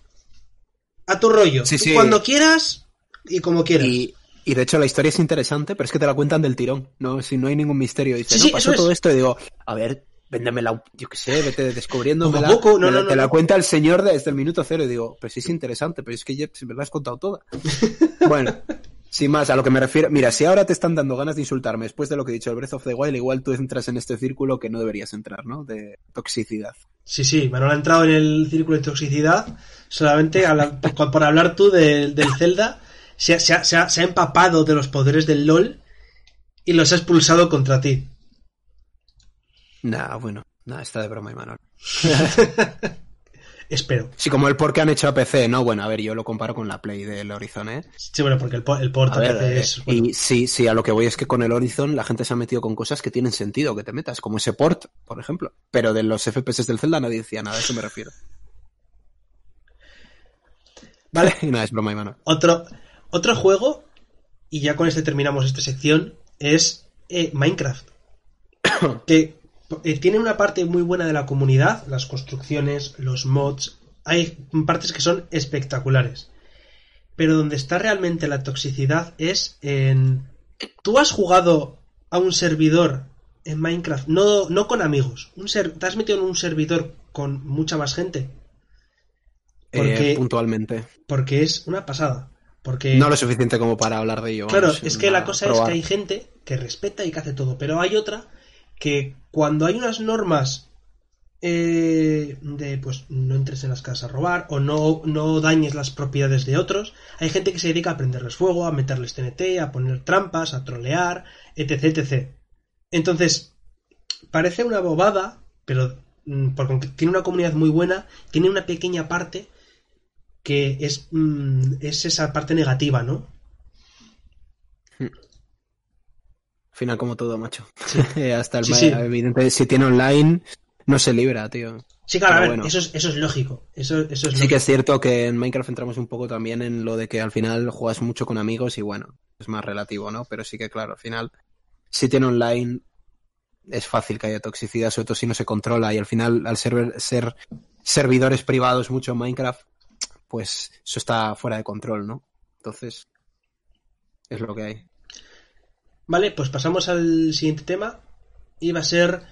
A tu rollo. Cuando quieras y como quieras. Y de hecho la historia es interesante, pero es que te la cuentan del tirón, ¿no? Si no hay ningún misterio. Dice, no, pasó todo esto y digo, a ver, véndemela, yo qué sé, vete descubriéndomela. Poco, no, no, te la cuenta el señor desde el minuto cero y digo, pues sí es interesante, pero es que ya me la has contado toda. bueno, sin más, a lo que me refiero, mira, si ahora te están dando ganas de insultarme después de lo que he dicho el Breath of the Wild, igual tú entras en este círculo que no deberías entrar, ¿no? De toxicidad. Sí, sí, Manuel ha entrado en el círculo de toxicidad solamente por hablar tú del Zelda se, ha, empapado de los poderes del LOL y los ha expulsado contra ti. Nah, bueno, nada, está de broma, Imanol. Espero. Sí, como el port que han hecho a PC, ¿no? Bueno, a ver, yo lo comparo con la Play del Horizon, ¿eh? Sí, bueno, porque el, el port a, PC es... Y sí, sí, a lo que voy es que con el Horizon la gente se ha metido con cosas que tienen sentido que te metas, como ese port, por ejemplo. Pero de los FPS del Zelda nadie decía nada, a eso me refiero. Vale. y nada, es broma, Imanol. Otro, otro juego, y ya con este terminamos esta sección, es eh, Minecraft. que eh, tiene una parte muy buena de la comunidad, las construcciones, los mods, hay partes que son espectaculares. Pero donde está realmente la toxicidad es en... Tú has jugado a un servidor en Minecraft, no, no con amigos, un ser... te has metido en un servidor con mucha más gente. Eh, porque, puntualmente. Porque es una pasada. Porque... No lo suficiente como para hablar de ello. Claro, es que la cosa es que hay gente que respeta y que hace todo, pero hay otra que cuando hay unas normas eh, de pues no entres en las casas a robar o no, no dañes las propiedades de otros, hay gente que se dedica a prenderles fuego, a meterles TNT, a poner trampas, a trolear, etc, etc. Entonces, parece una bobada, pero mm, porque tiene una comunidad muy buena, tiene una pequeña parte que es, mm, es esa parte negativa, ¿no? Al final, como todo, macho. Hasta el sí, evidente, si tiene online, no se libra, tío. Sí, claro, a ver, eso, es, eso es lógico. Eso, eso es sí que es cierto que en Minecraft entramos un poco también en lo de que al final juegas mucho con amigos y bueno, es más relativo, ¿no? Pero sí que, claro, al final si tiene online, es fácil que haya toxicidad, sobre todo si no se controla y al final, al ser, ser servidores privados mucho en Minecraft, pues eso está fuera de control, ¿no? Entonces, es lo que hay. Vale, pues pasamos al siguiente tema. Y va a ser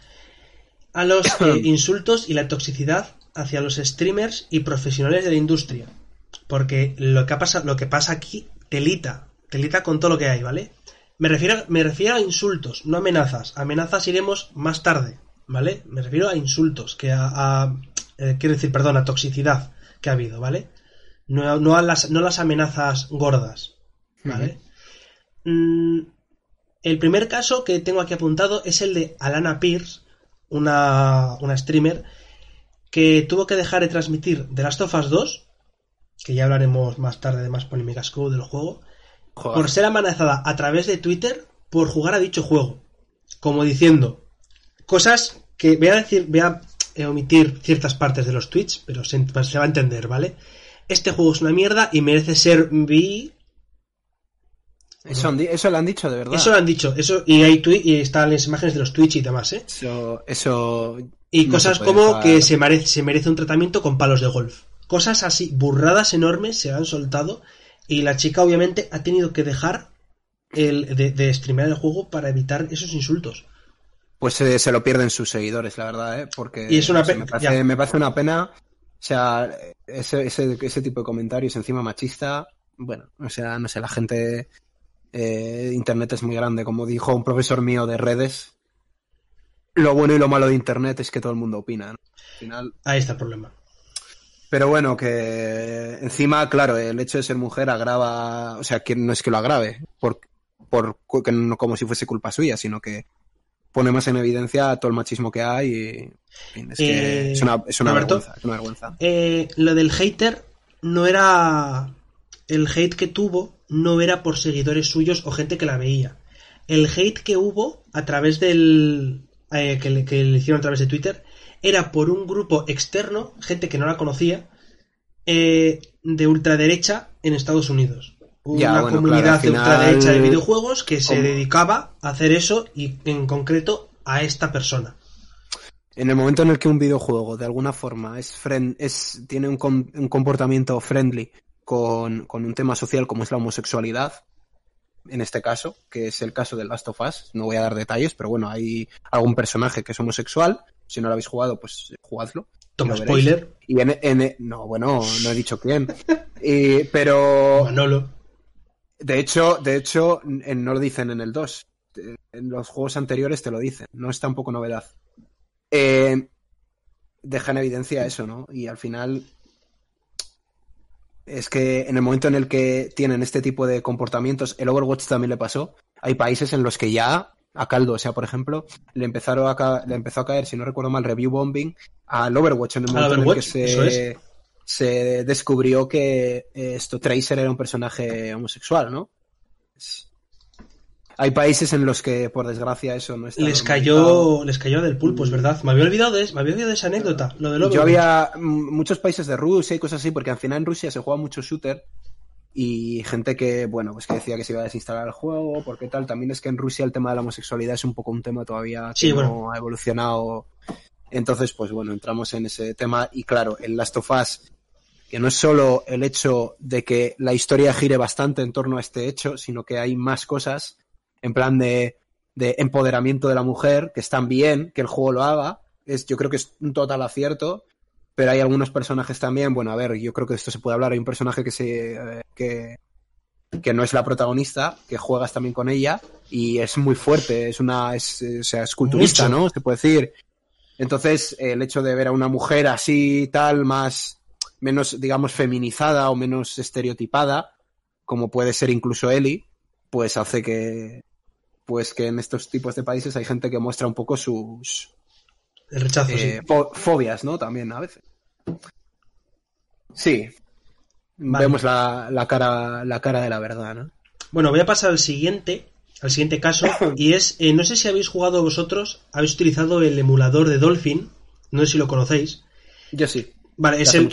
a los eh, insultos y la toxicidad hacia los streamers y profesionales de la industria. Porque lo que, pasa, lo que pasa aquí telita, telita con todo lo que hay, ¿vale? Me refiero, me refiero a insultos, no amenazas. Amenazas iremos más tarde, ¿vale? Me refiero a insultos, que a, eh, quiero decir, perdón, a toxicidad que ha habido, ¿vale? No, no, a las, no las amenazas gordas, ¿vale? Mm, el primer caso que tengo aquí apuntado es el de Alana Pierce, una, una streamer, que tuvo que dejar de transmitir The Last of Us 2, que ya hablaremos más tarde de más polémicas que del juego, por ser amenazada a través de Twitter por jugar a dicho juego. Como diciendo cosas que voy a decir, voy a omitir ciertas partes de los tweets, pero se, se va a entender, ¿vale? Este juego es una mierda y merece ser vi eso, eso, lo han dicho de verdad. Eso lo han dicho. Eso, y hay y están las imágenes de los Twitch y demás, ¿eh? Eso. eso y cosas como que se merece, se merece un tratamiento con palos de golf. Cosas así, burradas enormes se han soltado. Y la chica, obviamente, ha tenido que dejar el, de, de streamear el juego para evitar esos insultos. Pues se lo pierden sus seguidores, la verdad, ¿eh? Porque y es una me, parece, me, parece, una pena. O sea, ese, ese, ese tipo de comentarios encima machista. Bueno, o sea, no sé, la gente eh, Internet es muy grande, como dijo un profesor mío de redes. Lo bueno y lo malo de Internet es que todo el mundo opina. Al final... Ahí está el problema. Pero bueno, que encima, claro, el hecho de ser mujer agrava, o sea, que no es que lo agrave, por, por que no como si fuese culpa suya, sino que pone más en evidencia todo el machismo que hay y es, que eh, es, una, es, una vergüenza, es, una, vergüenza, eh, lo del hater no era el hate que tuvo no era por seguidores suyos o gente que la veía. El hate que hubo a través del... Eh, que, le, hicieron a través de Twitter era por un grupo externo, gente que no la conocía, eh, de ultraderecha en Estados Unidos. Una comunidad de ultraderecha de videojuegos que se dedicaba a hacer eso y en concreto a esta persona. En el momento en el que un videojuego de alguna forma es, friend, es tiene un, un comportamiento friendly con, un tema social como es la homosexualidad, en este caso, que es el caso de Last of Us. No voy a dar detalles, pero bueno, hay algún personaje que es homosexual. Si no lo habéis jugado, pues jugadlo. Toma spoiler. Y en, no, bueno, no he dicho quién. pero. Manolo. De hecho, de hecho, no lo dicen en el 2. En los juegos anteriores te lo dicen. No es tampoco novedad. Eh, deja en evidencia eso, ¿no? Y al final es que en el momento en el que tienen este tipo de comportamientos, el Overwatch también le pasó. Hay países en los que ya a caldo, o sea, por ejemplo, le empezaron a le empezó a caer, si no recuerdo mal, review bombing al Overwatch en el momento en el que se, se descubrió que esto Tracer era un personaje homosexual, ¿no? hay países en los que, por desgracia, eso no está. Les cayó, les cayó del pulpo, es verdad. Me había olvidado de, me había olvidado de esa anécdota, lo del Yo había muchos países de Rusia y cosas así, porque al final en Rusia se juega mucho shooter y gente que, bueno, pues que decía que se iba a desinstalar el juego, porque tal. También es que en Rusia el tema de la homosexualidad es un poco un tema todavía que no ha evolucionado. Entonces, pues bueno, entramos en ese tema y claro, el Last of Us que no es solo el hecho de que la historia gire bastante en torno a este hecho, sino que hay más cosas en plan de, de empoderamiento de la mujer, que están bien que el juego lo haga. Es, yo creo que es un total acierto, pero hay algunos personajes también, bueno, a ver, yo creo que esto se puede hablar, hay un personaje que se eh, que, que no es la protagonista, que juegas también con ella y es muy fuerte, es una es, o sea, es culturista, ¿no? Se puede decir. Entonces, el hecho de ver a una mujer así tal más menos digamos feminizada o menos estereotipada, como puede ser incluso Ellie, pues hace que pues que en estos tipos de países hay gente que muestra un poco sus el rechazo, eh, fobias, ¿no? También a veces. Sí. Vemos la, la, cara, la cara de la verdad, ¿no? Bueno, voy a pasar al siguiente, al siguiente caso, y es, eh, no sé si habéis jugado vosotros, habéis utilizado el emulador de Dolphin, no sé si lo conocéis. Yo sí. Vale, es el,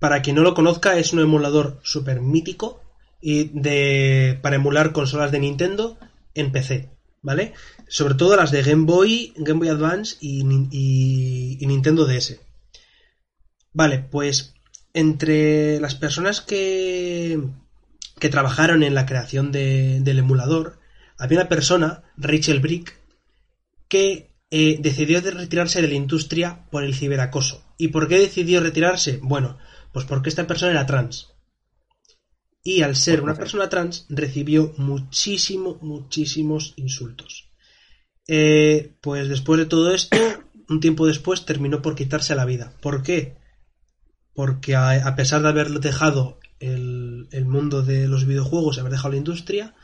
para quien no lo conozca, es un emulador súper mítico y de, para emular consolas de Nintendo en PC. ¿vale? Sobre todo las de Game Boy, Game Boy Advance y, y Nintendo DS. Vale, pues entre las personas que, que trabajaron en la creación de, del emulador, había una persona, Rachel Brick, que eh, decidió de retirarse de la industria por el ciberacoso. ¿Y por qué decidió retirarse? Bueno, pues porque esta persona era trans. Y al ser una persona trans, recibió muchísimo, muchísimos insultos. Eh, pues después de todo esto, un tiempo después terminó por quitarse la vida. ¿Por qué? porque a, pesar de haber dejado el, mundo de los videojuegos, haber dejado la industria,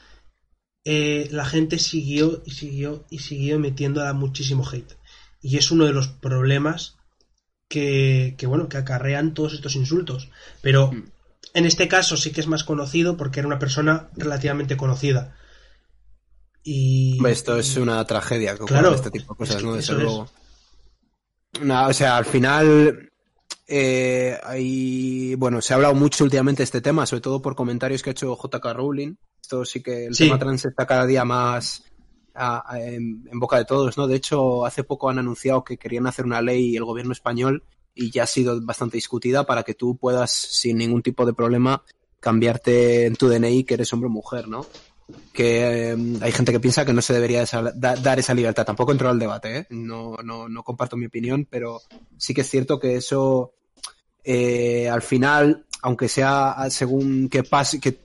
eh, la gente siguió y siguió y siguió metiendo a muchísimo hate. Y es uno de los problemas que, bueno, que acarrean todos estos insultos. Pero mm. en este caso sí que es más conocido porque era una persona relativamente conocida. Y. Esto es una tragedia claro, este tipo de cosas, ¿no? luego. o sea, al final eh, hay, bueno, se ha hablado mucho últimamente de este tema, sobre todo por comentarios que ha hecho JK Rowling. Esto sí que el tema trans está cada día más en, boca de todos, ¿no? De hecho, hace poco han anunciado que querían hacer una ley el gobierno español y ya ha sido bastante discutida para que tú puedas, sin ningún tipo de problema, cambiarte en tu DNI que eres hombre o mujer, ¿no? que em, hay gente que piensa que no se debería dar esa libertad. Tampoco entro al debate, ¿eh? no, no, no, comparto mi opinión, pero sí que es cierto que eso eh, al final, aunque sea según qué,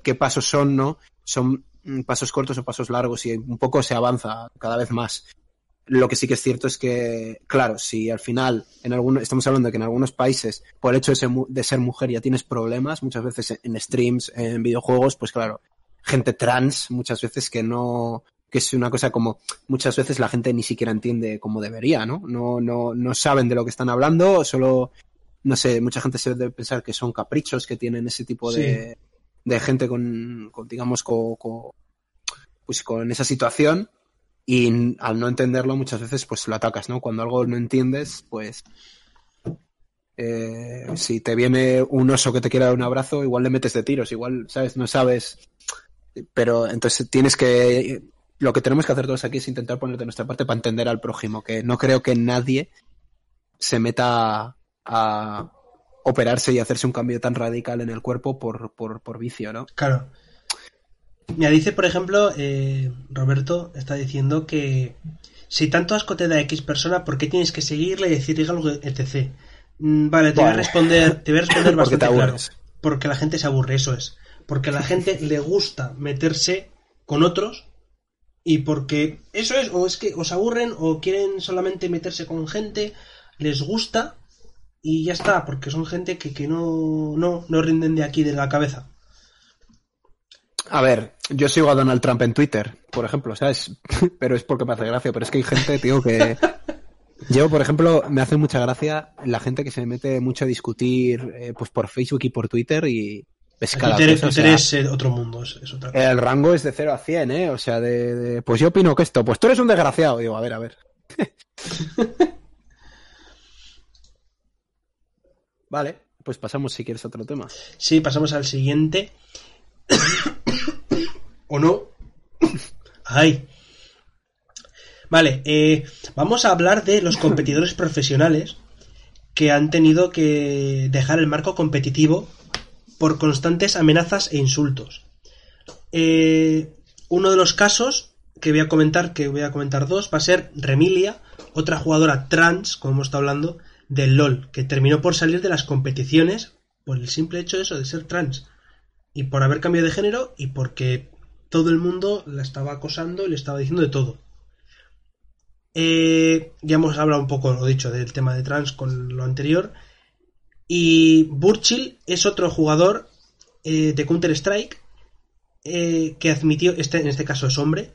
qué, pasos son, ¿no? Son mm, pasos cortos o pasos largos y un poco se avanza cada vez más. Lo que sí que es cierto es que, claro, si al final, en algunos, estamos hablando de que en algunos países, por el hecho de ser, de ser mujer ya tienes problemas, muchas veces en streams, en videojuegos, pues claro, gente trans muchas veces que no, que es una cosa como muchas veces la gente ni siquiera entiende como debería, ¿no? No, no, no saben de lo que están hablando, solo, no sé, mucha gente se debe pensar que son caprichos que tienen ese tipo de, de gente con, con digamos, con, pues con esa situación y al no entenderlo muchas veces pues lo atacas, ¿no? Cuando algo no entiendes, pues eh, si te viene un oso que te quiera dar un abrazo, igual le metes de tiros, igual, ¿sabes? No sabes pero entonces tienes que lo que tenemos que hacer todos aquí es intentar poner de nuestra parte para entender al prójimo, que no creo que nadie se meta a, operarse y hacerse un cambio tan radical en el cuerpo por, por, vicio, ¿no? Claro. me dice, por ejemplo, eh, Roberto está diciendo que si tanto asco te da X persona, ¿por qué tienes que seguirle y decirle algo, etc.? Mm, vale, te voy a responder, te voy a responder bastante claro. Porque la gente se aburre, eso es porque a la gente le gusta meterse con otros y porque eso es, o es que os aburren o quieren solamente meterse con gente, les gusta y ya está, porque son gente que, que no, no, no rinden de aquí de la cabeza. A ver, yo sigo a Donald Trump en Twitter, por ejemplo, ¿sabes? pero es porque me hace gracia, pero es que hay gente, tío, que... Yo, por ejemplo, me hace mucha gracia la gente que se mete mucho a discutir eh, pues por Facebook y por Twitter y, es otro mundo, El rango es de 0 a 100, ¿eh? O sea, de, Pues yo opino que esto, pues tú eres un desgraciado. Digo, a ver, a ver. vale, pues pasamos si quieres a otro tema. Sí, pasamos al siguiente. ¿O no? Ay. Vale, eh, vamos a hablar de los competidores profesionales que han tenido que dejar el marco competitivo por constantes amenazas e insultos. Eh, uno de los casos que voy a comentar, que voy a comentar dos, va a ser Remilia, otra jugadora trans, como hemos estado hablando, del LOL, que terminó por salir de las competiciones por el simple hecho de eso, de ser trans. Y por haber cambiado de género y porque todo el mundo la estaba acosando y le estaba diciendo de todo. Eh, ya hemos hablado un poco, lo dicho, del tema de trans con lo anterior. Y Burchill es otro jugador eh, de Counter-Strike eh, que admitió, este, en este caso es hombre,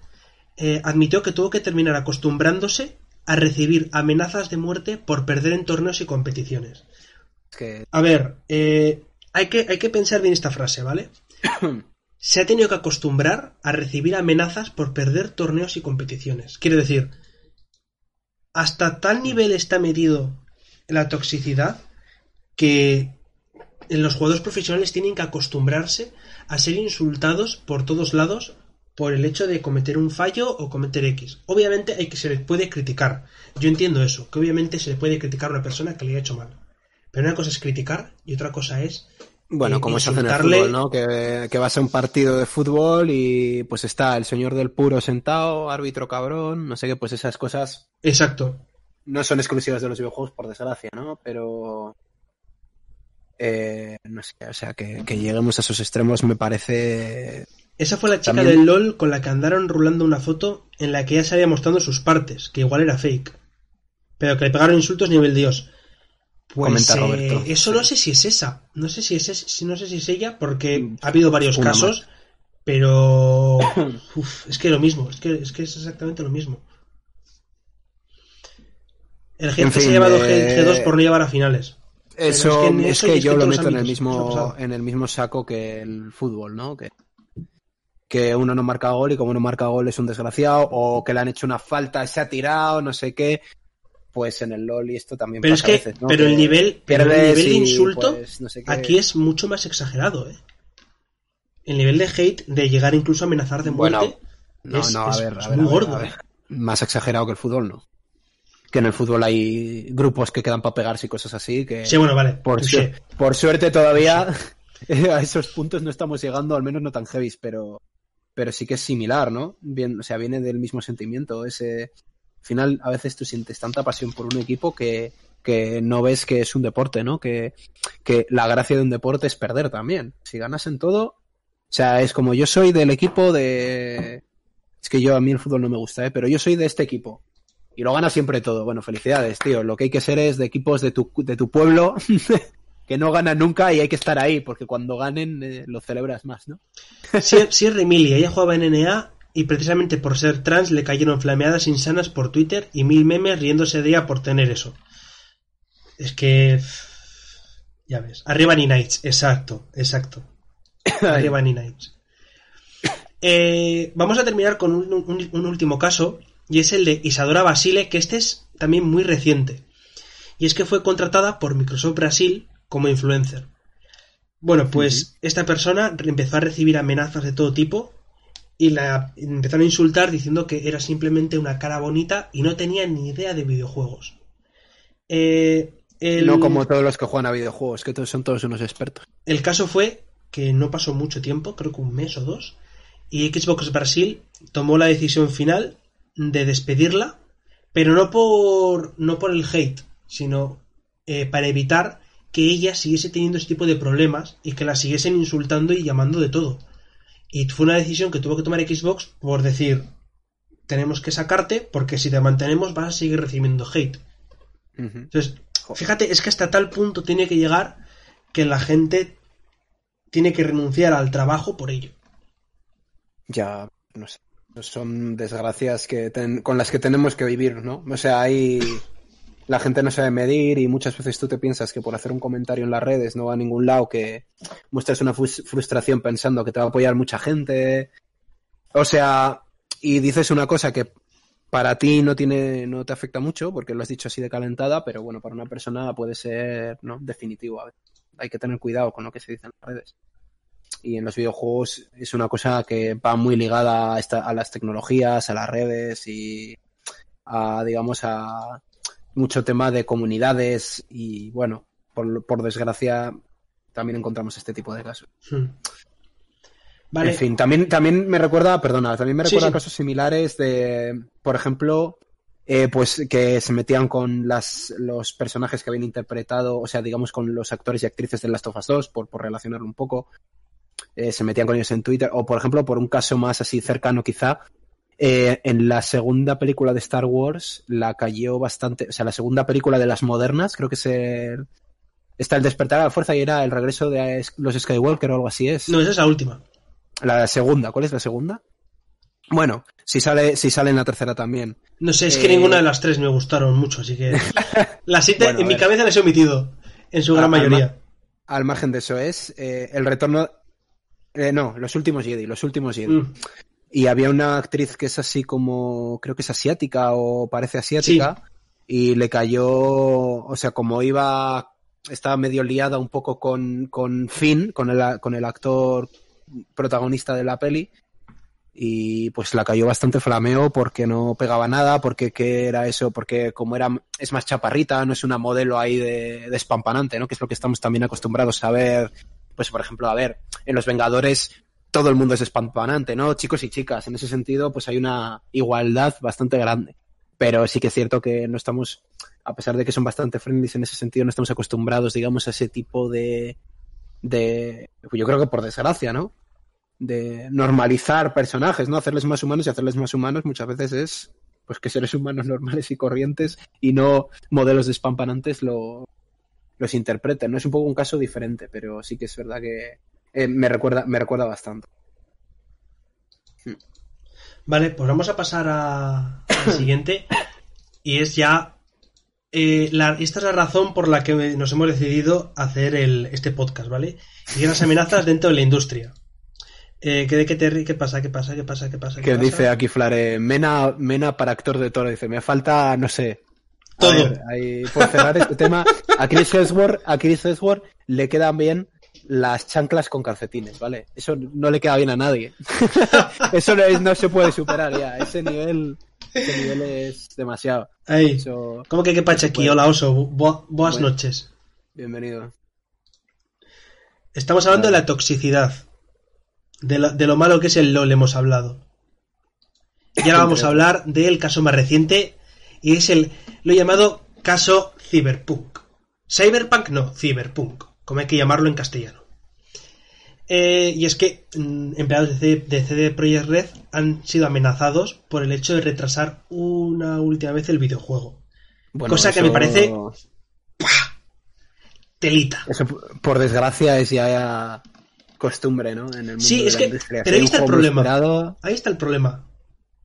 eh, admitió que tuvo que terminar acostumbrándose a recibir amenazas de muerte por perder en torneos y competiciones. A ver, hay, que, hay que pensar bien esta frase, ¿vale? Se ha tenido que acostumbrar a recibir amenazas por perder torneos y competiciones. Quiero decir, hasta tal nivel está medido la toxicidad que los jugadores profesionales tienen que acostumbrarse a ser insultados por todos lados por el hecho de cometer un fallo o cometer X. Obviamente hay que se le puede criticar. Yo entiendo eso, que obviamente se le puede criticar a una persona que le ha hecho mal. Pero una cosa es criticar y otra cosa es Bueno, eh, como se hace en el fútbol, ¿no? Que, que vas a un partido de fútbol y pues está el señor del puro sentado, árbitro cabrón, no sé qué, pues esas cosas Exacto. no son exclusivas de los videojuegos, por desgracia, ¿no? Pero. eh, no sé, o sea, que, que lleguemos a esos extremos me parece. Esa fue la chica También- del LOL con la que andaron rulando una foto en la que ella se había mostrando sus partes, que igual era fake. Pero que le pegaron insultos nivel Dios. Pues Comenta eh, Roberto. eso no sé si es esa. No sé si es, es- si no sé si es ella, porque ha habido varios Una casos. Pero uf, es que lo mismo, es que, es que es exactamente lo mismo. El gente En se ha llevado eh, G, 2 por no llevar a finales. Eso es que eso es yo lo meto en el mismo en el mismo saco que el fútbol, ¿no? Que, que uno no marca gol y como no marca gol es un desgraciado o que le han hecho una falta se ha tirado, no sé qué. Pues en el LOL y esto también Pero es pasa a que, veces, ¿no? pero el nivel, pero el nivel de insulto pues, no sé qué. aquí es mucho más exagerado, ¿eh? El nivel de hate, de llegar incluso a amenazar de muerte, Bueno, No, es, no, a es- ver, es a ver, muy a ver, gordo. a ver. ¿eh? Más exagerado que el fútbol, no. Que en el fútbol hay grupos que quedan para pegarse y cosas así, que Sí, bueno, vale. por suerte todavía a esos puntos no estamos llegando, al menos no tan heavy, pero, pero sí que es similar, ¿no? Bien, o sea, viene del mismo sentimiento. Ese, al final, a veces tú sientes tanta pasión por un equipo que, que no ves que es un deporte, ¿no? Que, que la gracia de un deporte es perder también. Si ganas en todo, o sea, es como yo soy del equipo de... Es que yo a mí el fútbol no me gusta, ¿eh? Pero yo soy de este equipo. Y lo gana siempre todo. Bueno, felicidades, tío. Lo que hay que ser es de equipos de tu, de tu pueblo que no ganan nunca y hay que estar ahí, porque cuando ganen eh, lo celebras más, ¿no? Sí, sí ella jugaba en NA y precisamente por ser trans le cayeron flameadas insanas por Twitter y mil memes riéndose de ella por tener eso. Es que... Ya ves. Arriba ni Knights, exacto, exacto. Arriba ni Knights. Eh, vamos a terminar con un, un- un último caso y es el de Isadora Basile, que este es también muy reciente. Y es que fue contratada por Microsoft Brasil como influencer. Bueno, pues esta persona empezó a recibir amenazas de todo tipo y la empezaron a insultar diciendo que era simplemente una cara bonita y no tenía ni idea de videojuegos. Eh, el, No como todos los que juegan a videojuegos, que todos son todos unos expertos. el caso fue que no pasó mucho tiempo, creo que un mes o dos, y Xbox Brasil tomó la decisión final de despedirla, pero no por, no por el hate, sino eh, para evitar que ella siguiese teniendo ese tipo de problemas y que la siguiesen insultando y llamando de todo. Y fue una decisión que tuvo que tomar Xbox por decir, tenemos que sacarte porque si te mantenemos vas a seguir recibiendo hate. Entonces, fíjate, es que hasta tal punto tiene que llegar que la gente tiene que renunciar al trabajo por ello. Ya, no sé. Son desgracias que ten- con las que tenemos que vivir, ¿no? O sea, hay... La gente no sabe medir y muchas veces tú te piensas que por hacer un comentario en las redes no va a ningún lado, que muestras una frus- frustración pensando que te va a apoyar mucha gente. O sea, y dices una cosa que para ti no tiene, no te afecta mucho, porque lo has dicho así de calentada, pero bueno, para una persona puede ser, ¿no? Definitivo. A. Hay que tener cuidado con lo que se dice en las redes y en los videojuegos es una cosa que va muy ligada a, esta- a las tecnologías, a las redes y a, digamos, a mucho tema de comunidades y bueno, por, por desgracia también encontramos este tipo de casos. Hmm. Vale, En fin, también, también me recuerda, perdona, también me Sí, recuerda sí. casos similares de, por ejemplo, eh, pues que se metían con las, los personajes que habían interpretado, o sea, digamos con los actores y actrices de Last of Us 2, por, por relacionarlo un poco, eh, se metían con ellos en Twitter, o por ejemplo, por un caso más así cercano quizá, eh, en la segunda película de Star Wars la cayó bastante, o sea, la segunda película de las modernas, creo que es el, está el despertar a la fuerza y era el regreso de los Skywalker o algo así es. no, esa es la última. La segunda, ¿cuál es la segunda? Bueno, si sale, si sale en la tercera también. No sé, es que Eh, ninguna de las tres me gustaron mucho, así que... Las siete Bueno, en mi cabeza las he omitido, en su gran Al- al mayoría. Al margen de eso es eh, el retorno. no, los últimos Jedi, los últimos Jedi. Mm. Y había una actriz que es así como, creo que es asiática o parece asiática, y le cayó, o sea, como iba, estaba medio liada un poco con, con Finn, con el, con el actor protagonista de la peli, y pues la cayó bastante flameo porque no pegaba nada, porque qué era eso, porque como era es más chaparrita, no es una modelo ahí de, despampanante, ¿no? Que es lo que estamos también acostumbrados a ver, pues por ejemplo, a ver, en los Vengadores todo el mundo es despampanante, ¿no? Chicos y chicas, en ese sentido pues hay una igualdad bastante grande. Pero sí que es cierto que no estamos, a pesar de que son bastante friendly en ese sentido, no estamos acostumbrados, digamos, a ese tipo de, de, pues yo creo que por desgracia, ¿no? de normalizar personajes, ¿no? Hacerles más humanos y hacerles más humanos muchas veces es pues que seres humanos normales y corrientes y no modelos despampanantes lo, los interpreten. No es un poco un caso diferente, pero sí que es verdad que eh, me recuerda, me recuerda bastante. Vale, pues vamos a pasar a, al siguiente. Y es ya. eh, la- esta es la razón por la que nos hemos decidido hacer el, este podcast, ¿vale? Y las amenazas dentro de la industria. Eh, ¿qué, de qué, te ¿Qué pasa? ¿Qué pasa? ¿Qué pasa? ¿Qué pasa? ¿Qué Que dice aquí Flare, Mena, Mena para actor de toro, dice, me falta, no sé. Todo. ver, ahí, por cerrar este tema, a Chris Hemsworth, a Chris Hemsworth le quedan bien las chanclas con calcetines, ¿vale? Eso no le queda bien a nadie. Eso no, es- no se puede superar ya. Ese nivel, ese nivel es demasiado. Eso, ¿Cómo que qué pacha aquí? Hola, oso. Bo- Bueno. noches. bienvenido. Estamos hablando de la toxicidad. De lo, de lo malo que es el LOL hemos hablado. Y ahora vamos a hablar del caso más reciente. Y es el lo he llamado caso Cyberpunk. Cyberpunk no, Cyberpunk. Como hay que llamarlo en castellano. Eh, y es que mm, empleados de, CD Projekt Red han sido amenazados por el hecho de retrasar una última vez el videojuego. Bueno, Cosa que me parece- Telita. Eso, por desgracia, es ya costumbre, ¿no? En el mundo Sí, de es la que- industria. pero ahí está el problema. esperado- Ahí está el problema.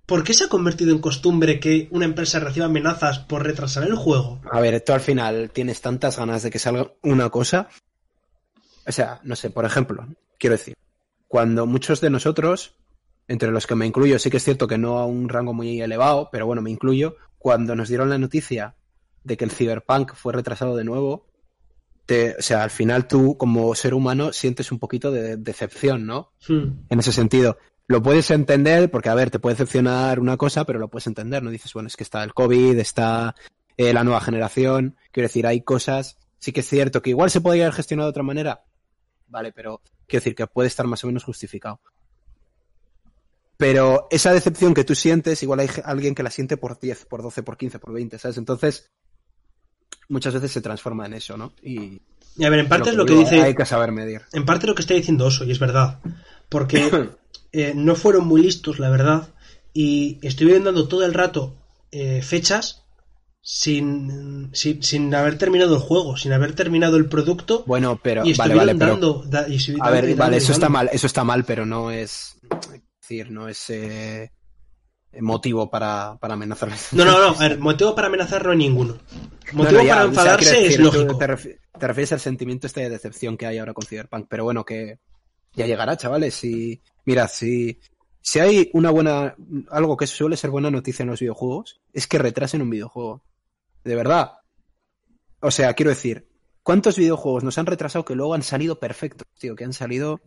¿Por qué se ha convertido en costumbre que una empresa reciba amenazas por retrasar el juego? A ver, tú al final tienes tantas ganas de que salga una cosa. O sea, no sé, por ejemplo, quiero decir, cuando muchos de nosotros, entre los que me incluyo, sí que es cierto que no a un rango muy elevado, pero bueno, me incluyo, cuando nos dieron la noticia de que el Cyberpunk fue retrasado de nuevo, te, o sea, al final tú como ser humano sientes un poquito de decepción, ¿no? Hmm. en ese sentido. Lo puedes entender porque, a ver, te puede decepcionar una cosa, pero lo puedes entender, ¿no? Dices, bueno, es que está el COVID, está eh, la nueva generación, quiero decir, hay cosas, sí que es cierto que igual se podría haber gestionado de otra manera, vale, pero quiero decir que puede estar más o menos justificado. Pero esa decepción que tú sientes, igual hay alguien que la siente por 10, por 12, por 15, por 20, ¿sabes? Entonces, muchas veces se transforma en eso, ¿no? Y Y a ver, en parte es lo que digo, dice. Hay que saber medir. En parte lo que está diciendo Oso, y es verdad. Porque eh, no fueron muy listos, la verdad. Y estuvieron dando todo el rato eh, fechas sin, sin, sin haber terminado el juego, sin haber terminado el producto. Bueno, pero, y vale, vale, pero... dando. da- y estuvieron A ver, dando vale, dando eso está mal, eso está mal, pero no es, es decir, no es eh, motivo para, para amenazarles. No, no, no. A ver, motivo para amenazar no hay ninguno. No, Motivo no, ya, para o sea, enfadarse es lógico. Te, refi- te refieres al sentimiento este de decepción que hay ahora con Cyberpunk, pero bueno, que ya llegará, chavales. Si, mirad, si, si hay una buena, algo que suele ser buena noticia en los videojuegos, es que retrasen un videojuego. De verdad. O sea, quiero decir, ¿cuántos videojuegos nos han retrasado que luego han salido perfectos, tío? Que han salido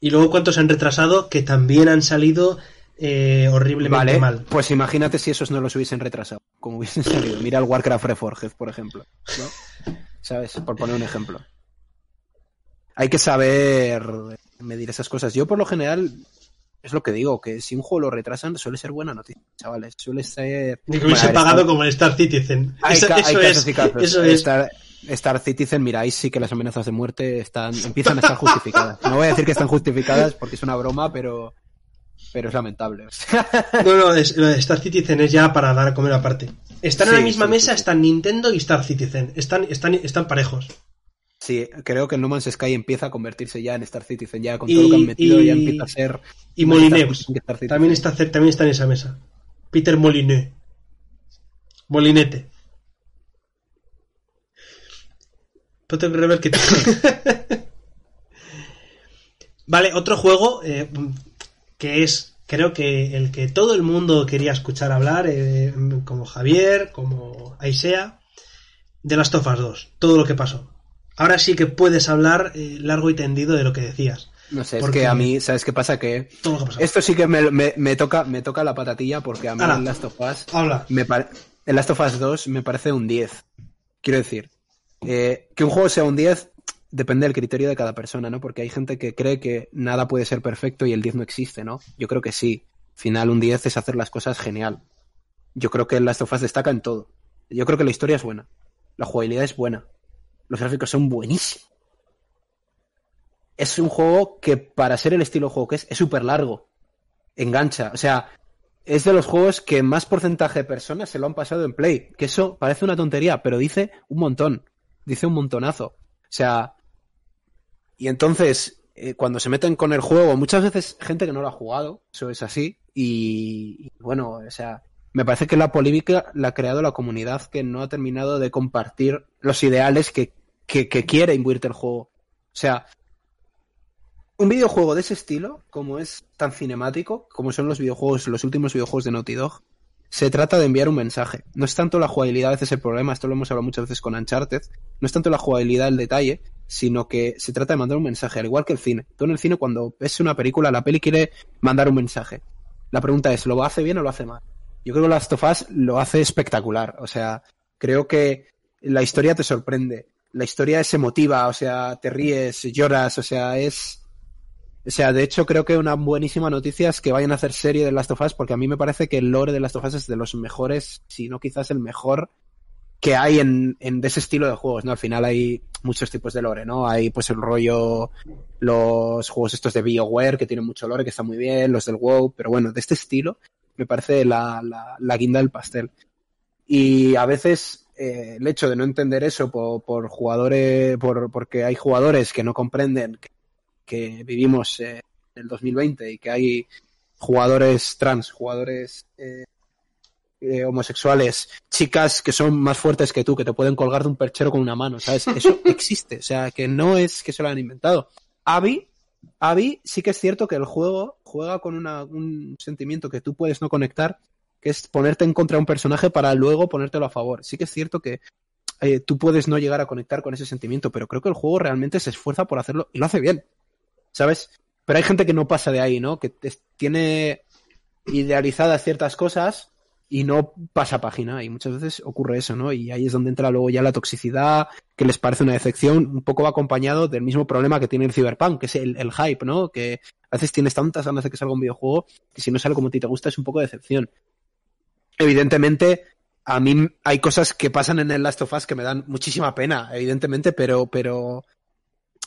Y luego cuántos han retrasado que también han salido eh, horriblemente Vale, mal. pues imagínate si esos no los hubiesen retrasado, como hubiesen salido. Mira el Warcraft Reforged, por ejemplo. ¿no? ¿Sabes? Por poner un ejemplo. Hay que saber medir esas cosas. Yo, por lo general, es lo que digo, que si un juego lo retrasan, suele ser buena noticia, chavales. Suele ser... Ni que hubiese pagado como el Star Citizen. Hay, eso hay eso casos es. y casos. Eso es. Star, Star Citizen, mira, ahí sí que las amenazas de muerte están, empiezan a estar justificadas. No voy a decir que están justificadas porque es una broma, pero, pero es lamentable. No, no, es- lo de Star Citizen es ya para dar a comer aparte. Están en la misma sí, mesa, sí. están Nintendo y Star Citizen. Están, están, están parejos. Sí, creo que el No Man's Sky empieza a convertirse ya en Star Citizen, ya con Y- todo lo que han metido y- ya empieza a ser... Y Citizen. También está, también está en esa mesa. Peter Molineux. Molinete. Tengo que rever que Vale, otro juego eh, que es, creo que el que todo el mundo quería escuchar hablar, eh, como Javier, como Aisea, de las Tofas 2, todo lo que pasó. Ahora sí que puedes hablar eh, largo y tendido de lo que decías. No sé, es Porque- que a mí, ¿sabes qué pasa? Que Todo lo que ha pasado. esto sí que me, me- me toca, me toca la patatilla porque a mí Ala. el Last of Us Habla. me el Last of Us 2 me parece un 10. Quiero decir, eh, que un juego sea un 10 depende del criterio de cada persona, ¿no? Porque hay gente que cree que nada puede ser perfecto y el 10 no existe, ¿no? Yo creo que sí. Al final, un 10 es hacer las cosas genial. Yo creo que el Last of Us destaca en todo. Yo creo que la historia es buena. La jugabilidad es buena. Los gráficos son buenísimos. Es un juego que, para ser el estilo de juego que es, es súper largo. Engancha. O sea, es de los juegos que más porcentaje de personas se lo han pasado en Play. Que eso parece una tontería, pero dice un montón. Dice un montonazo. O sea, y entonces, eh, cuando se meten con el juego, muchas veces gente que no lo ha jugado, eso es así. Y, y bueno, o sea, me parece que la polémica la ha creado la comunidad que no ha terminado de compartir los ideales que, que, que quiere imbuirte el juego. O sea, un videojuego de ese estilo, como es tan cinemático, como son los videojuegos, los últimos videojuegos de Naughty Dog, se trata de enviar un mensaje. No es tanto la jugabilidad a veces el problema, esto lo hemos hablado muchas veces con Uncharted, no es tanto la jugabilidad el detalle, sino que se trata de mandar un mensaje, al igual que el cine. Tú en el cine cuando ves una película, la peli quiere mandar un mensaje. La pregunta es, ¿lo hace bien o lo hace mal? Yo creo que Last of Us lo hace espectacular, o sea, creo que la historia te sorprende, la historia es emotiva, o sea, te ríes, lloras, o sea, es... O sea, de hecho creo que una buenísima noticia es que vayan a hacer serie de Last of Us porque a mí me parece que el lore de Last of Us es de los mejores, si no quizás el mejor que hay en, en ese estilo de juegos, ¿no? Al final hay muchos tipos de lore, ¿no? Hay pues el rollo, los juegos estos de BioWare que tienen mucho lore, que están muy bien, los del WoW, pero bueno, de este estilo me parece la, la, la guinda del pastel. Y a veces eh, el hecho de no entender eso por, por jugadores, por, porque hay jugadores que no comprenden que, que vivimos eh, en el 2020 y que hay jugadores trans, jugadores eh, homosexuales, chicas que son más fuertes que tú, que te pueden colgar de un perchero con una mano, ¿sabes? Eso existe, o sea, que no es que se lo han inventado. Abby, Abby sí que es cierto que el juego juega con una, un sentimiento que tú puedes no conectar, que es ponerte en contra de un personaje para luego ponértelo a favor. Sí que es cierto que eh, tú puedes no llegar a conectar con ese sentimiento, pero creo que el juego realmente se esfuerza por hacerlo y lo hace bien, ¿sabes? Pero hay gente que no pasa de ahí, ¿no? Que tiene idealizadas ciertas cosas y no pasa página y muchas veces ocurre eso, ¿no? Y ahí es donde entra luego ya la toxicidad, que les parece una decepción, un poco va acompañado del mismo problema que tiene el Cyberpunk, que es el, el hype, ¿no? Que a veces tienes tantas ganas de que salga un videojuego que si no sale como a ti te gusta es un poco de decepción. Evidentemente, a mí hay cosas que pasan en el Last of Us que me dan muchísima pena, evidentemente, pero, pero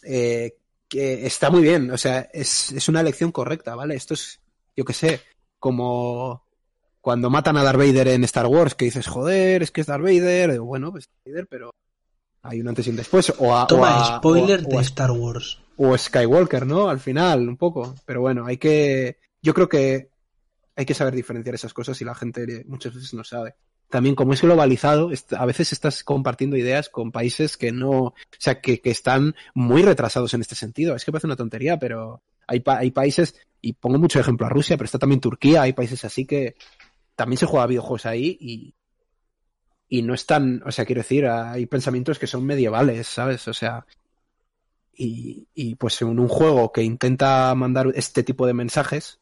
eh, que está muy bien, o sea, es, es una elección correcta, ¿vale? Esto es, yo qué sé, como cuando matan a Darth Vader en Star Wars, que dices, joder, es que es Darth Vader, bueno, pues Darth Vader, pero hay un antes y un después. O a, o Toma, a- spoiler o a- de o a- Star Wars. o Skywalker, ¿no? Al final, un poco. Pero bueno, hay que. Yo creo que hay que saber diferenciar esas cosas y la gente muchas veces no sabe. También, como es globalizado, a veces estás compartiendo ideas con países que no. O sea, que, que están muy retrasados en este sentido. Es que parece una tontería, pero hay, hay países, y pongo mucho ejemplo a Rusia, pero está también Turquía, hay países así que también se juega videojuegos ahí y. Y no están, o sea, quiero decir, hay pensamientos que son medievales, ¿sabes? O sea, y, y, pues en un juego que intenta mandar este tipo de mensajes,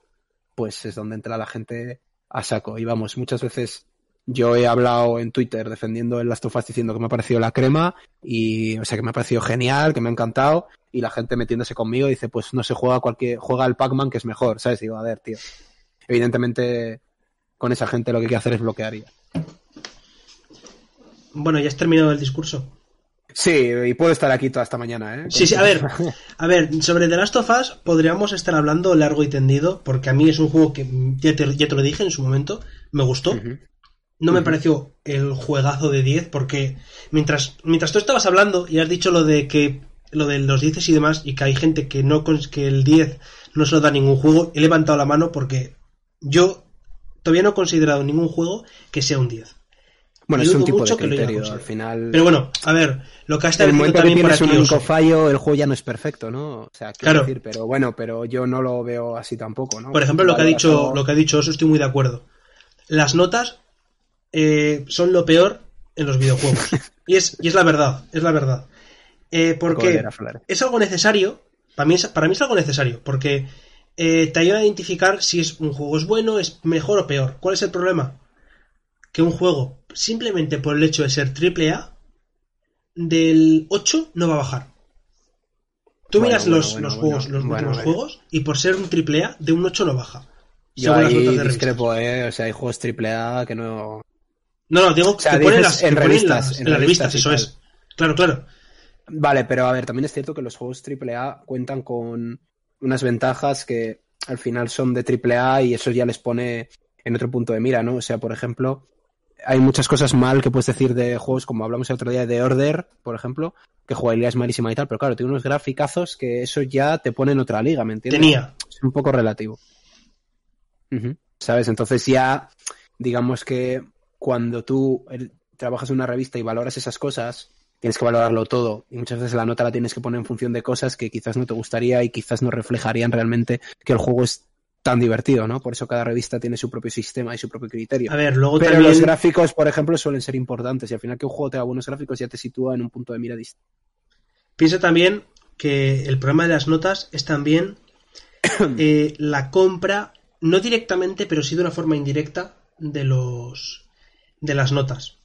pues es donde entra la gente a saco. Y vamos, muchas veces yo he hablado en Twitter defendiendo el Last of Us diciendo que me ha parecido la crema y, o sea, que me ha parecido genial, que me ha encantado y la gente metiéndose conmigo dice, pues no se juega cualquier, juega el Pac-Man que es mejor, ¿sabes? Digo, a ver, tío. Evidentemente, con esa gente lo que hay que hacer es bloquear ya. Bueno, ya has terminado el discurso. Sí, y puedo estar aquí toda esta mañana, ¿eh? Sí, sí, a ver, a ver, sobre The Last of Us podríamos estar hablando largo y tendido, porque a mí es un juego que ya te, ya te lo dije en su momento, me gustó. No me pareció el juegazo de 10, porque mientras, mientras tú estabas hablando y has dicho lo de que lo de los 10 y demás, y que hay gente que no que el 10 no se lo da ningún juego, he levantado la mano porque yo todavía no he considerado ningún juego que sea un 10. Bueno, es un tipo de criterio, al final... Pero bueno, a ver, lo que ha el establecido momento que también por aquí un único fallo, el juego ya no es perfecto, ¿no? O sea, quiero Claro. decir, pero bueno, pero yo no lo veo así tampoco, ¿no? Por ejemplo, lo que ha dicho, lo que ha dicho Oso, estoy muy de acuerdo. Las notas eh, son lo peor en los videojuegos. y es, y es la verdad, es la verdad. Eh, porque es algo necesario, Para mí es, para mí es algo necesario, porque eh, te ayuda a identificar si es un juego es bueno, es mejor o peor. ¿Cuál es el problema? Que un juego, simplemente por el hecho de ser triple A, del 8 no va a bajar. Tú Bueno, miras bueno, los, bueno, los juegos, los últimos a juegos, y por ser un triple A, de un 8 no baja. Yo ahí revistas. discrepo, ¿eh? O sea, hay juegos AAA que no... No, no, digo O sea, que ponen las, en que ponen revistas, las- en revistas, revistas eso es. Claro, claro. Vale, pero a ver, también es cierto que los juegos AAA cuentan con unas ventajas que al final son de AAA y eso ya les pone en otro punto de mira, ¿no? O sea, por ejemplo, hay muchas cosas mal que puedes decir de juegos como hablamos el otro día de Order, por ejemplo, que jugabilidad es malísima y tal, pero claro, tiene unos graficazos que eso ya te pone en otra liga, ¿me entiendes? Tenía. es un poco relativo. ¿Sabes? Entonces ya, digamos que cuando tú trabajas en una revista y valoras esas cosas, tienes que valorarlo todo. Y muchas veces la nota la tienes que poner en función de cosas que quizás no te gustaría y quizás no reflejarían realmente que el juego es tan divertido, ¿no? Por eso cada revista tiene su propio sistema y su propio criterio. A ver, luego Pero también... los gráficos, por ejemplo, suelen ser importantes y al final que un juego tenga buenos gráficos ya te sitúa en un punto de mira distinto. Piensa también que el problema de las notas es también eh, la compra, no directamente, pero sí de una forma indirecta, de los de las notas.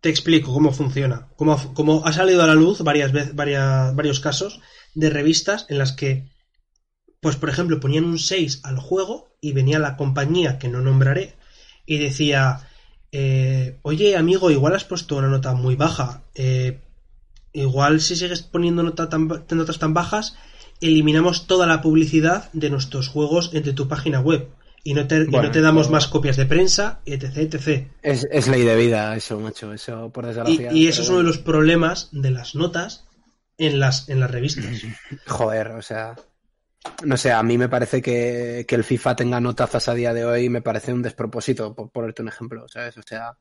Te explico cómo funciona. Cómo, cómo ha salido a la luz varias veces, varias, varios casos de revistas en las que, pues por ejemplo, ponían un 6 al juego y venía la compañía que no nombraré y decía, eh, oye amigo, igual has puesto una nota muy baja. eh, igual si sigues poniendo nota tan notas tan bajas, eliminamos toda la publicidad de nuestros juegos entre tu página web. Y no te, y no te damos más copias de prensa, etc, etc. Es, es ley de vida eso, macho. Eso, por Y, desgracia. y eso pero es uno de los problemas de las notas en las, en las revistas. Joder, o sea. No sé, a mí me parece que, que el FIFA tenga notazas a día de hoy me parece un despropósito, por ponerte un ejemplo, ¿sabes? O sea,